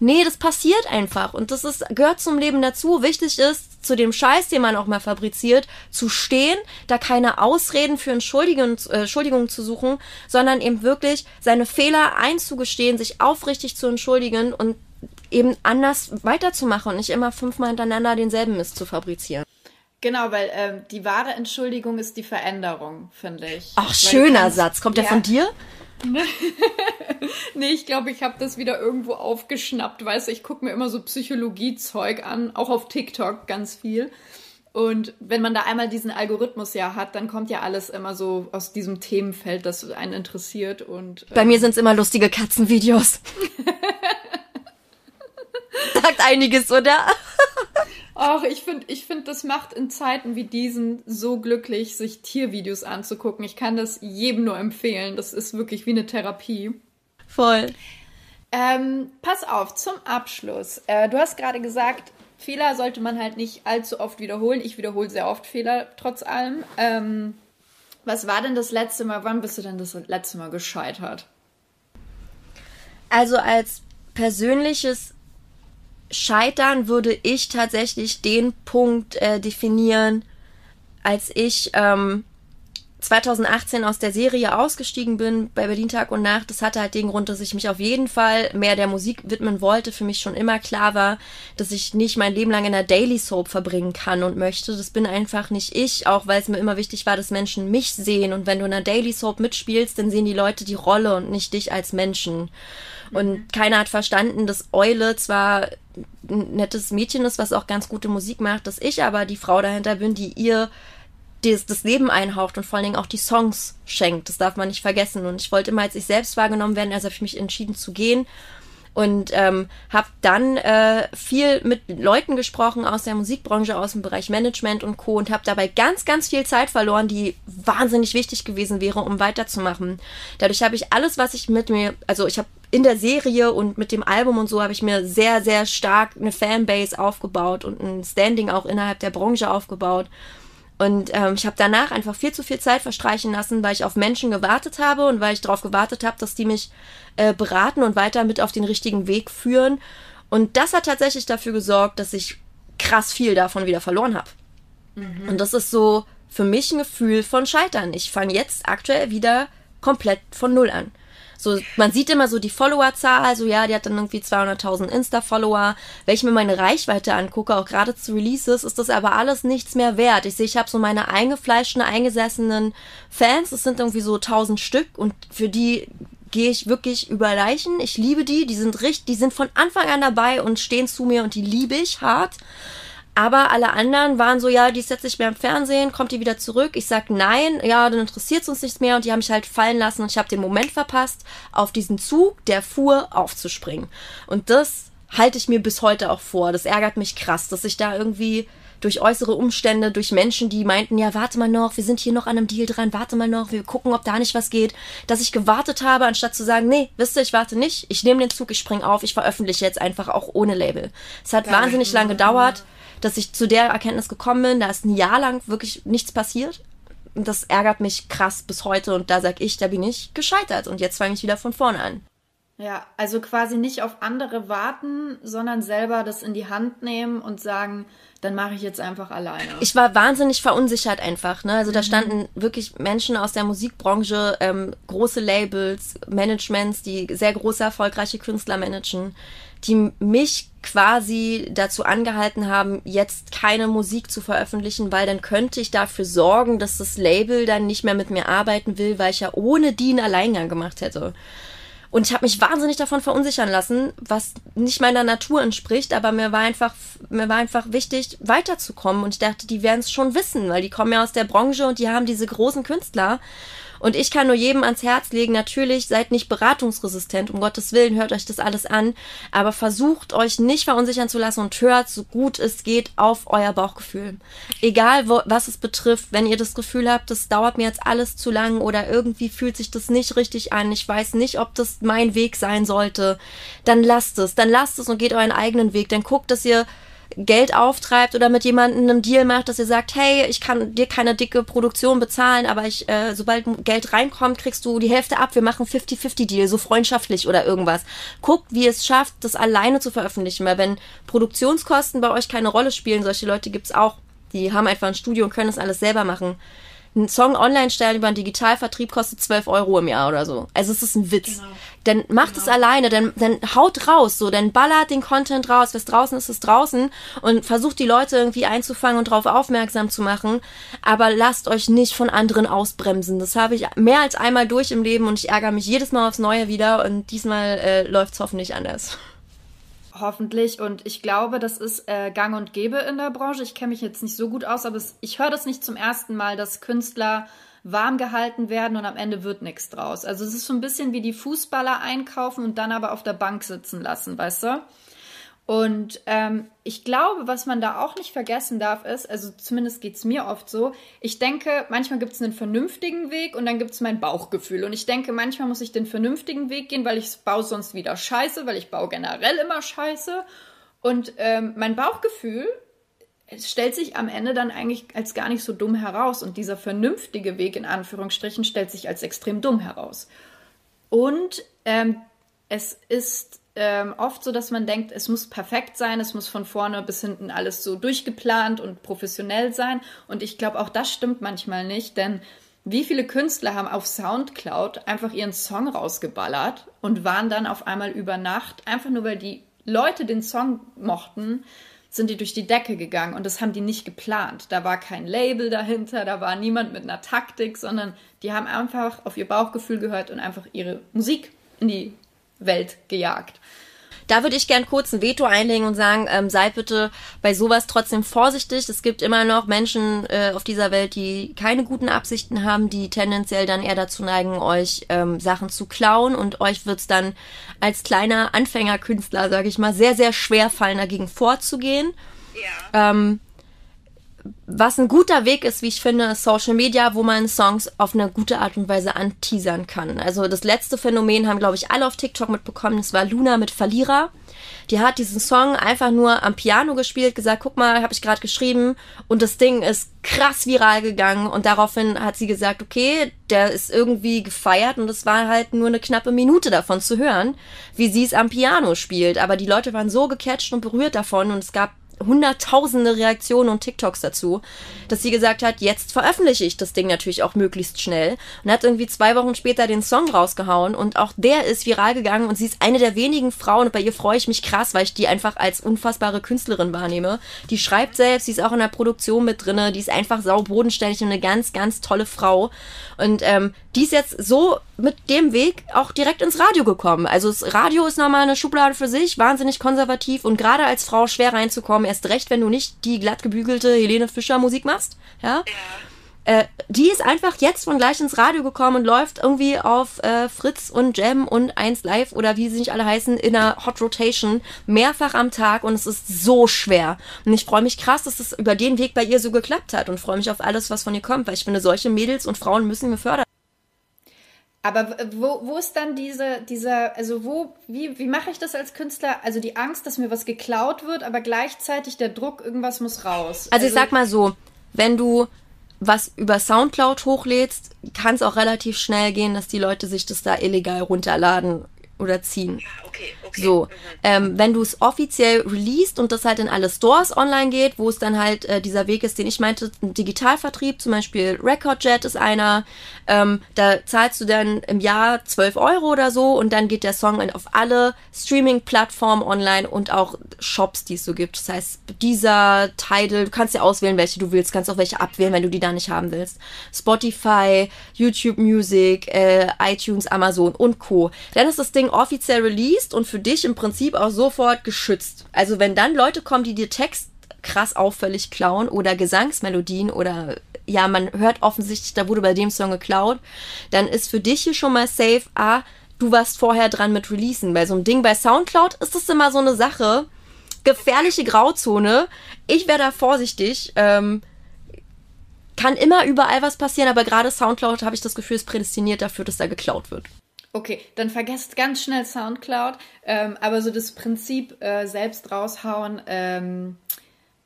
Speaker 1: Nee, das passiert einfach. Und das ist, gehört zum Leben dazu. Wichtig ist, zu dem Scheiß, den man auch mal fabriziert, zu stehen, da keine Ausreden für Entschuldigung, äh, Entschuldigung zu suchen, sondern eben wirklich seine Fehler einzugestehen, sich aufrichtig zu entschuldigen und eben anders weiterzumachen und nicht immer fünfmal hintereinander denselben Mist zu fabrizieren.
Speaker 2: Genau, weil ähm, die wahre Entschuldigung ist die Veränderung, finde ich.
Speaker 1: Ach, weil schöner kannst, Satz. Kommt ja. der von dir?
Speaker 2: nee, ich glaube, ich habe das wieder irgendwo aufgeschnappt. Weißt du, ich gucke mir immer so Psychologiezeug an, auch auf TikTok ganz viel. Und wenn man da einmal diesen Algorithmus ja hat, dann kommt ja alles immer so aus diesem Themenfeld, das einen interessiert. Und
Speaker 1: äh bei mir sind es immer lustige Katzenvideos. Sagt einiges, oder?
Speaker 2: Ach, ich finde, ich finde, das macht in Zeiten wie diesen so glücklich, sich Tiervideos anzugucken. Ich kann das jedem nur empfehlen. Das ist wirklich wie eine Therapie.
Speaker 1: Voll.
Speaker 2: Ähm, pass auf, zum Abschluss. Äh, du hast gerade gesagt, Fehler sollte man halt nicht allzu oft wiederholen. Ich wiederhole sehr oft Fehler, trotz allem. Ähm, was war denn das letzte Mal, wann bist du denn das letzte Mal gescheitert?
Speaker 1: Also als persönliches Scheitern würde ich tatsächlich den Punkt äh, definieren, als ich ähm, 2018 aus der Serie ausgestiegen bin bei Berlin Tag und Nacht. Das hatte halt den Grund, dass ich mich auf jeden Fall mehr der Musik widmen wollte. Für mich schon immer klar war, dass ich nicht mein Leben lang in der Daily Soap verbringen kann und möchte. Das bin einfach nicht ich, auch weil es mir immer wichtig war, dass Menschen mich sehen. Und wenn du in der Daily Soap mitspielst, dann sehen die Leute die Rolle und nicht dich als Menschen. Und mhm. keiner hat verstanden, dass Eule zwar ein nettes Mädchen ist, was auch ganz gute Musik macht, dass ich aber die Frau dahinter bin, die ihr das, das Leben einhaucht und vor allen Dingen auch die Songs schenkt. Das darf man nicht vergessen. Und ich wollte immer als ich selbst wahrgenommen werden, also habe ich mich entschieden zu gehen und ähm, habe dann äh, viel mit Leuten gesprochen aus der Musikbranche, aus dem Bereich Management und Co. und habe dabei ganz, ganz viel Zeit verloren, die wahnsinnig wichtig gewesen wäre, um weiterzumachen. Dadurch habe ich alles, was ich mit mir, also ich habe in der Serie und mit dem Album und so habe ich mir sehr, sehr stark eine Fanbase aufgebaut und ein Standing auch innerhalb der Branche aufgebaut. Und ähm, ich habe danach einfach viel zu viel Zeit verstreichen lassen, weil ich auf Menschen gewartet habe und weil ich darauf gewartet habe, dass die mich äh, beraten und weiter mit auf den richtigen Weg führen. Und das hat tatsächlich dafür gesorgt, dass ich krass viel davon wieder verloren habe. Mhm. Und das ist so für mich ein Gefühl von Scheitern. Ich fange jetzt aktuell wieder komplett von Null an. So, man sieht immer so die Followerzahl, so ja, die hat dann irgendwie 200.000 Insta-Follower. Wenn ich mir meine Reichweite angucke, auch gerade zu Releases, ist das aber alles nichts mehr wert. Ich sehe, ich habe so meine eingefleischten, eingesessenen Fans, das sind irgendwie so 1000 Stück und für die gehe ich wirklich über Leichen. Ich liebe die, die sind richtig, die sind von Anfang an dabei und stehen zu mir und die liebe ich hart. Aber alle anderen waren so, ja, die ist jetzt nicht mehr im Fernsehen, kommt die wieder zurück? Ich sag nein, ja, dann interessiert es uns nichts mehr und die haben mich halt fallen lassen und ich habe den Moment verpasst, auf diesen Zug, der fuhr, aufzuspringen. Und das halte ich mir bis heute auch vor. Das ärgert mich krass, dass ich da irgendwie durch äußere Umstände, durch Menschen, die meinten, ja, warte mal noch, wir sind hier noch an einem Deal dran, warte mal noch, wir gucken, ob da nicht was geht, dass ich gewartet habe, anstatt zu sagen, nee, wisst ihr, ich warte nicht, ich nehme den Zug, ich spring auf, ich veröffentliche jetzt einfach auch ohne Label. Es hat wahnsinnig lang gedauert dass ich zu der Erkenntnis gekommen bin, da ist ein Jahr lang wirklich nichts passiert. Und das ärgert mich krass bis heute und da sag ich, da bin ich gescheitert und jetzt fange ich wieder von vorne an.
Speaker 2: Ja, also quasi nicht auf andere warten, sondern selber das in die Hand nehmen und sagen, dann mache ich jetzt einfach alleine.
Speaker 1: Ich war wahnsinnig verunsichert einfach. Ne? Also mhm. da standen wirklich Menschen aus der Musikbranche, ähm, große Labels, Managements, die sehr große, erfolgreiche Künstler managen, die mich quasi dazu angehalten haben, jetzt keine Musik zu veröffentlichen, weil dann könnte ich dafür sorgen, dass das Label dann nicht mehr mit mir arbeiten will, weil ich ja ohne die einen Alleingang gemacht hätte. Und ich habe mich wahnsinnig davon verunsichern lassen, was nicht meiner Natur entspricht, aber mir war einfach, mir war einfach wichtig, weiterzukommen. Und ich dachte, die werden es schon wissen, weil die kommen ja aus der Branche und die haben diese großen Künstler. Und ich kann nur jedem ans Herz legen, natürlich seid nicht beratungsresistent, um Gottes Willen, hört euch das alles an, aber versucht euch nicht verunsichern zu lassen und hört so gut es geht auf euer Bauchgefühl. Egal wo, was es betrifft, wenn ihr das Gefühl habt, das dauert mir jetzt alles zu lang oder irgendwie fühlt sich das nicht richtig an, ich weiß nicht, ob das mein Weg sein sollte, dann lasst es, dann lasst es und geht euren eigenen Weg, dann guckt, dass ihr Geld auftreibt oder mit jemandem einen Deal macht, dass ihr sagt, hey, ich kann dir keine dicke Produktion bezahlen, aber ich, äh, sobald Geld reinkommt, kriegst du die Hälfte ab. Wir machen 50-50-Deal, so freundschaftlich oder irgendwas. Guckt, wie es schafft, das alleine zu veröffentlichen, weil wenn Produktionskosten bei euch keine Rolle spielen, solche Leute gibt's auch, die haben einfach ein Studio und können das alles selber machen ein Song online stellen über einen Digitalvertrieb kostet 12 Euro im Jahr oder so. Also es ist ein Witz. Genau. Dann macht genau. es alleine, dann, dann haut raus, so, dann ballert den Content raus, was draußen ist, ist draußen und versucht die Leute irgendwie einzufangen und darauf aufmerksam zu machen. Aber lasst euch nicht von anderen ausbremsen. Das habe ich mehr als einmal durch im Leben und ich ärgere mich jedes Mal aufs Neue wieder und diesmal äh, läuft es hoffentlich anders.
Speaker 2: Hoffentlich. Und ich glaube, das ist äh, gang und gäbe in der Branche. Ich kenne mich jetzt nicht so gut aus, aber es, ich höre das nicht zum ersten Mal, dass Künstler warm gehalten werden und am Ende wird nichts draus. Also es ist so ein bisschen wie die Fußballer einkaufen und dann aber auf der Bank sitzen lassen, weißt du? Und ähm, ich glaube, was man da auch nicht vergessen darf, ist, also zumindest geht es mir oft so, ich denke, manchmal gibt es einen vernünftigen Weg und dann gibt es mein Bauchgefühl. Und ich denke, manchmal muss ich den vernünftigen Weg gehen, weil ich baue sonst wieder scheiße, weil ich baue generell immer scheiße. Und ähm, mein Bauchgefühl stellt sich am Ende dann eigentlich als gar nicht so dumm heraus. Und dieser vernünftige Weg in Anführungsstrichen stellt sich als extrem dumm heraus. Und ähm, es ist ähm, oft so, dass man denkt, es muss perfekt sein, es muss von vorne bis hinten alles so durchgeplant und professionell sein. Und ich glaube, auch das stimmt manchmal nicht, denn wie viele Künstler haben auf Soundcloud einfach ihren Song rausgeballert und waren dann auf einmal über Nacht, einfach nur weil die Leute den Song mochten, sind die durch die Decke gegangen und das haben die nicht geplant. Da war kein Label dahinter, da war niemand mit einer Taktik, sondern die haben einfach auf ihr Bauchgefühl gehört und einfach ihre Musik in die Welt gejagt.
Speaker 1: Da würde ich gern kurz ein Veto einlegen und sagen, ähm, seid bitte bei sowas trotzdem vorsichtig. Es gibt immer noch Menschen äh, auf dieser Welt, die keine guten Absichten haben, die tendenziell dann eher dazu neigen, euch ähm, Sachen zu klauen und euch wird's dann als kleiner Anfängerkünstler, sage ich mal, sehr, sehr schwer fallen, dagegen vorzugehen. Ja. Ähm, was ein guter Weg ist, wie ich finde, ist Social Media, wo man Songs auf eine gute Art und Weise anteasern kann. Also das letzte Phänomen haben, glaube ich, alle auf TikTok mitbekommen. Das war Luna mit Verlierer. Die hat diesen Song einfach nur am Piano gespielt, gesagt, guck mal, habe ich gerade geschrieben. Und das Ding ist krass viral gegangen. Und daraufhin hat sie gesagt, okay, der ist irgendwie gefeiert. Und es war halt nur eine knappe Minute davon zu hören, wie sie es am Piano spielt. Aber die Leute waren so gecatcht und berührt davon. Und es gab hunderttausende Reaktionen und TikToks dazu, dass sie gesagt hat, jetzt veröffentliche ich das Ding natürlich auch möglichst schnell und hat irgendwie zwei Wochen später den Song rausgehauen und auch der ist viral gegangen und sie ist eine der wenigen Frauen und bei ihr freue ich mich krass, weil ich die einfach als unfassbare Künstlerin wahrnehme. Die schreibt selbst, sie ist auch in der Produktion mit drinne, die ist einfach sau bodenständig und eine ganz, ganz tolle Frau und ähm, die ist jetzt so mit dem Weg auch direkt ins Radio gekommen. Also das Radio ist nochmal eine Schublade für sich, wahnsinnig konservativ und gerade als Frau schwer reinzukommen, erst recht, wenn du nicht die glatt gebügelte Helene Fischer Musik machst. Ja. ja. Äh, die ist einfach jetzt von gleich ins Radio gekommen und läuft irgendwie auf äh, Fritz und Jam und 1 Live oder wie sie nicht alle heißen, in einer Hot Rotation mehrfach am Tag und es ist so schwer. Und ich freue mich krass, dass es über den Weg bei ihr so geklappt hat und freue mich auf alles, was von ihr kommt, weil ich finde, solche Mädels und Frauen müssen gefördert
Speaker 2: aber wo, wo ist dann diese, dieser, also wo, wie, wie mache ich das als Künstler? Also die Angst, dass mir was geklaut wird, aber gleichzeitig der Druck, irgendwas muss raus.
Speaker 1: Also, also ich sag mal so, wenn du was über Soundcloud hochlädst, kann es auch relativ schnell gehen, dass die Leute sich das da illegal runterladen oder ziehen. Okay, okay. So, mhm. ähm, wenn du es offiziell released und das halt in alle Stores online geht, wo es dann halt äh, dieser Weg ist, den ich meinte, ein Digitalvertrieb, zum Beispiel Recordjet ist einer, ähm, da zahlst du dann im Jahr 12 Euro oder so und dann geht der Song auf alle Streaming-Plattformen online und auch Shops, die es so gibt. Das heißt, dieser Title, du kannst ja auswählen, welche du willst, kannst auch welche abwählen, wenn du die da nicht haben willst. Spotify, YouTube Music, äh, iTunes, Amazon und Co. Dann ist das Ding offiziell released und für dich im Prinzip auch sofort geschützt. Also wenn dann Leute kommen, die dir Text krass auffällig klauen oder Gesangsmelodien oder ja, man hört offensichtlich, da wurde bei dem Song geklaut, dann ist für dich hier schon mal safe, ah, du warst vorher dran mit Releasen. Bei so einem Ding bei Soundcloud ist das immer so eine Sache, gefährliche Grauzone. Ich wäre da vorsichtig. Ähm, kann immer überall was passieren, aber gerade Soundcloud habe ich das Gefühl, ist prädestiniert dafür, dass da geklaut wird.
Speaker 2: Okay, dann vergesst ganz schnell Soundcloud, ähm, aber so das Prinzip äh, selbst raushauen ähm,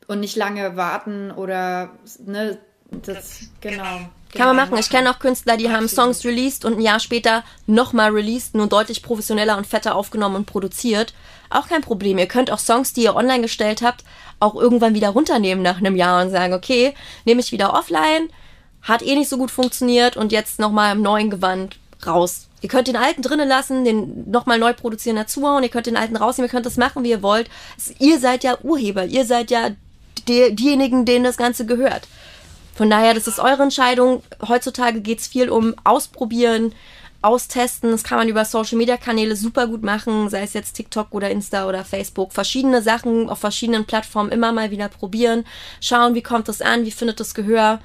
Speaker 2: und nicht lange warten oder ne, das genau.
Speaker 1: Kann man machen. Ich kenne auch Künstler, die haben Songs released und ein Jahr später nochmal released, nur deutlich professioneller und fetter aufgenommen und produziert. Auch kein Problem. Ihr könnt auch Songs, die ihr online gestellt habt, auch irgendwann wieder runternehmen nach einem Jahr und sagen, okay, nehme ich wieder offline, hat eh nicht so gut funktioniert und jetzt nochmal im neuen Gewand raus. Ihr könnt den alten drinnen lassen, den nochmal neu produzieren dazuhauen, ihr könnt den alten rausnehmen, ihr könnt das machen, wie ihr wollt. Ihr seid ja Urheber, ihr seid ja die, diejenigen, denen das Ganze gehört. Von daher, das ist eure Entscheidung. Heutzutage geht es viel um Ausprobieren, Austesten. Das kann man über Social Media Kanäle super gut machen, sei es jetzt TikTok oder Insta oder Facebook. Verschiedene Sachen auf verschiedenen Plattformen immer mal wieder probieren. Schauen, wie kommt das an, wie findet das Gehör.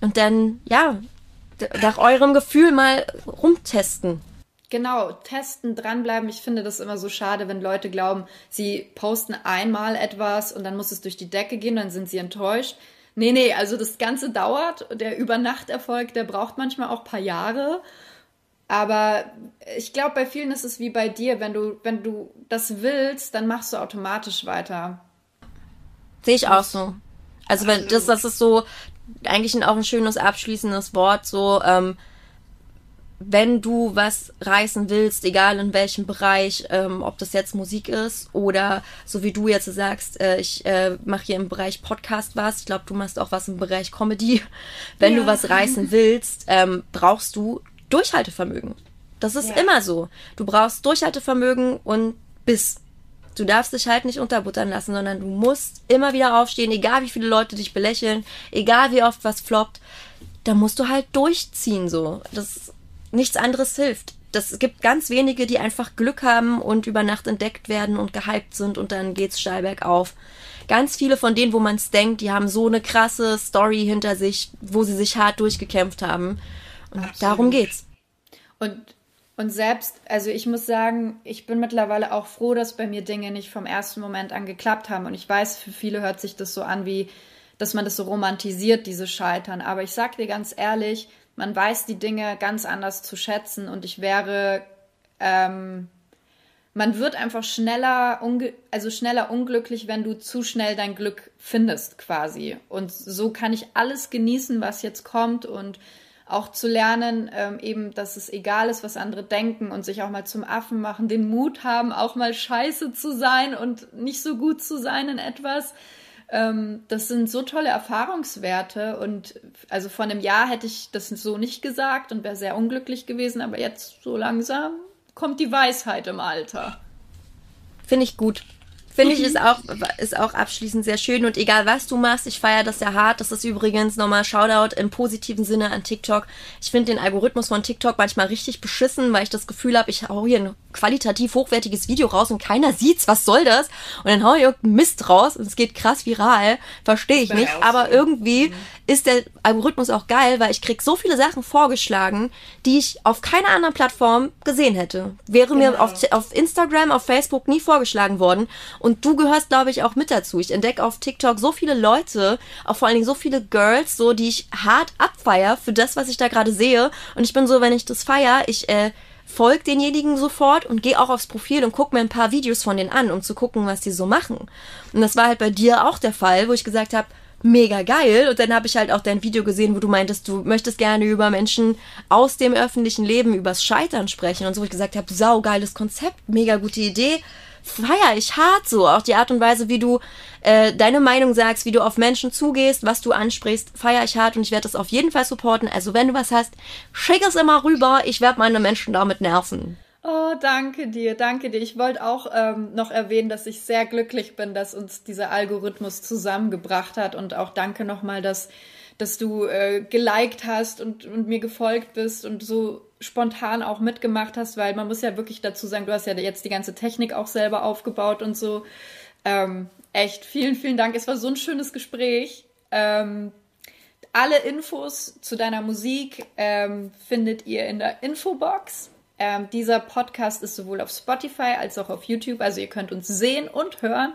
Speaker 1: Und dann, ja, nach eurem Gefühl mal rumtesten.
Speaker 2: Genau, testen, dranbleiben. Ich finde das immer so schade, wenn Leute glauben, sie posten einmal etwas und dann muss es durch die Decke gehen, dann sind sie enttäuscht. Nee, nee, also das Ganze dauert. Der Übernachterfolg, der braucht manchmal auch ein paar Jahre. Aber ich glaube, bei vielen ist es wie bei dir, wenn du, wenn du das willst, dann machst du automatisch weiter.
Speaker 1: Sehe ich auch so. Also wenn das, das ist so eigentlich auch ein schönes abschließendes Wort, so ähm, wenn du was reißen willst, egal in welchem Bereich, ähm, ob das jetzt Musik ist oder so wie du jetzt sagst, äh, ich äh, mache hier im Bereich Podcast was, ich glaube, du machst auch was im Bereich Comedy. Wenn ja. du was reißen willst, ähm, brauchst du Durchhaltevermögen. Das ist ja. immer so. Du brauchst Durchhaltevermögen und Biss. Du darfst dich halt nicht unterbuttern lassen, sondern du musst immer wieder aufstehen, egal wie viele Leute dich belächeln, egal wie oft was floppt. Da musst du halt durchziehen so. Das nichts anderes hilft. Das gibt ganz wenige, die einfach Glück haben und über Nacht entdeckt werden und gehypt sind und dann geht's steil bergauf. Ganz viele von denen, wo man es denkt, die haben so eine krasse Story hinter sich, wo sie sich hart durchgekämpft haben. Und Absolut. darum geht's.
Speaker 2: Und und selbst, also ich muss sagen, ich bin mittlerweile auch froh, dass bei mir Dinge nicht vom ersten Moment an geklappt haben. Und ich weiß, für viele hört sich das so an, wie, dass man das so romantisiert, diese Scheitern. Aber ich sag dir ganz ehrlich, man weiß die Dinge ganz anders zu schätzen und ich wäre, ähm, man wird einfach schneller, also schneller unglücklich, wenn du zu schnell dein Glück findest, quasi. Und so kann ich alles genießen, was jetzt kommt und auch zu lernen, ähm, eben, dass es egal ist, was andere denken und sich auch mal zum Affen machen, den Mut haben, auch mal scheiße zu sein und nicht so gut zu sein in etwas. Ähm, das sind so tolle Erfahrungswerte und also vor einem Jahr hätte ich das so nicht gesagt und wäre sehr unglücklich gewesen, aber jetzt so langsam kommt die Weisheit im Alter.
Speaker 1: Finde ich gut. Finde ich ist auch, ist auch abschließend sehr schön und egal was du machst, ich feiere das ja hart. Das ist übrigens nochmal Shoutout im positiven Sinne an TikTok. Ich finde den Algorithmus von TikTok manchmal richtig beschissen, weil ich das Gefühl habe, ich hau hier ein qualitativ hochwertiges Video raus und keiner sieht's. Was soll das? Und dann hau ich irgendeinen Mist raus und es geht krass viral. Verstehe ich nicht. Aber irgendwie mhm. ist der Algorithmus auch geil, weil ich krieg so viele Sachen vorgeschlagen, die ich auf keiner anderen Plattform gesehen hätte. Wäre genau. mir auf, auf Instagram, auf Facebook nie vorgeschlagen worden. Und du gehörst, glaube ich, auch mit dazu. Ich entdecke auf TikTok so viele Leute, auch vor allen Dingen so viele Girls, so die ich hart abfeier für das, was ich da gerade sehe. Und ich bin so, wenn ich das feier, ich äh, folge denjenigen sofort und gehe auch aufs Profil und gucke mir ein paar Videos von denen an, um zu gucken, was die so machen. Und das war halt bei dir auch der Fall, wo ich gesagt habe, mega geil. Und dann habe ich halt auch dein Video gesehen, wo du meintest, du möchtest gerne über Menschen aus dem öffentlichen Leben, übers Scheitern sprechen und so, wo ich gesagt habe, sau geiles Konzept, mega gute Idee. Feier ich hart so. Auch die Art und Weise, wie du äh, deine Meinung sagst, wie du auf Menschen zugehst, was du ansprichst, feier ich hart und ich werde das auf jeden Fall supporten. Also wenn du was hast, schick es immer rüber. Ich werde meine Menschen damit nerven.
Speaker 2: Oh, danke dir, danke dir. Ich wollte auch ähm, noch erwähnen, dass ich sehr glücklich bin, dass uns dieser Algorithmus zusammengebracht hat und auch danke nochmal, dass, dass du äh, geliked hast und, und mir gefolgt bist und so spontan auch mitgemacht hast, weil man muss ja wirklich dazu sagen, du hast ja jetzt die ganze Technik auch selber aufgebaut und so. Ähm, echt, vielen, vielen Dank. Es war so ein schönes Gespräch. Ähm, alle Infos zu deiner Musik ähm, findet ihr in der Infobox. Ähm, dieser Podcast ist sowohl auf Spotify als auch auf YouTube, also ihr könnt uns sehen und hören.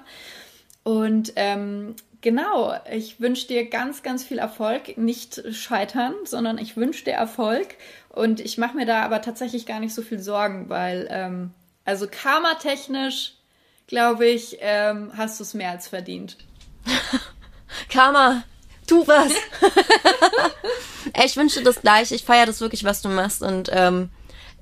Speaker 2: Und ähm, genau, ich wünsche dir ganz, ganz viel Erfolg. Nicht scheitern, sondern ich wünsche dir Erfolg. Und ich mache mir da aber tatsächlich gar nicht so viel Sorgen, weil, ähm, also karma-technisch, glaube ich, ähm, hast du es mehr als verdient.
Speaker 1: Karma, tu was. ich wünsche das gleich. Ich feiere das wirklich, was du machst. Und ähm,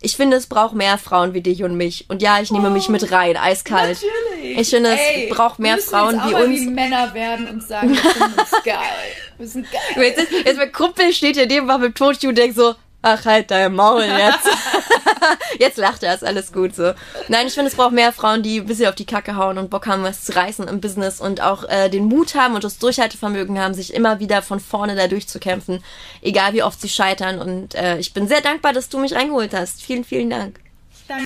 Speaker 1: ich finde, es braucht mehr Frauen wie dich und mich. Und ja, ich nehme oh, mich mit rein, eiskalt. Natürlich. Ich finde, Ey, es braucht mehr Frauen wie uns.
Speaker 2: Wie Männer werden und sagen, wir sind geil. Wir sind geil.
Speaker 1: Jetzt, jetzt mein Kumpel steht hier neben mit Totschuh und denkt so, ach halt dein Maul jetzt. jetzt lacht er, ist alles gut so. Nein, ich finde, es braucht mehr Frauen, die ein bisschen auf die Kacke hauen und Bock haben, was zu reißen im Business und auch äh, den Mut haben und das Durchhaltevermögen haben, sich immer wieder von vorne da durchzukämpfen, egal wie oft sie scheitern. Und äh, ich bin sehr dankbar, dass du mich reingeholt hast. Vielen, vielen Dank.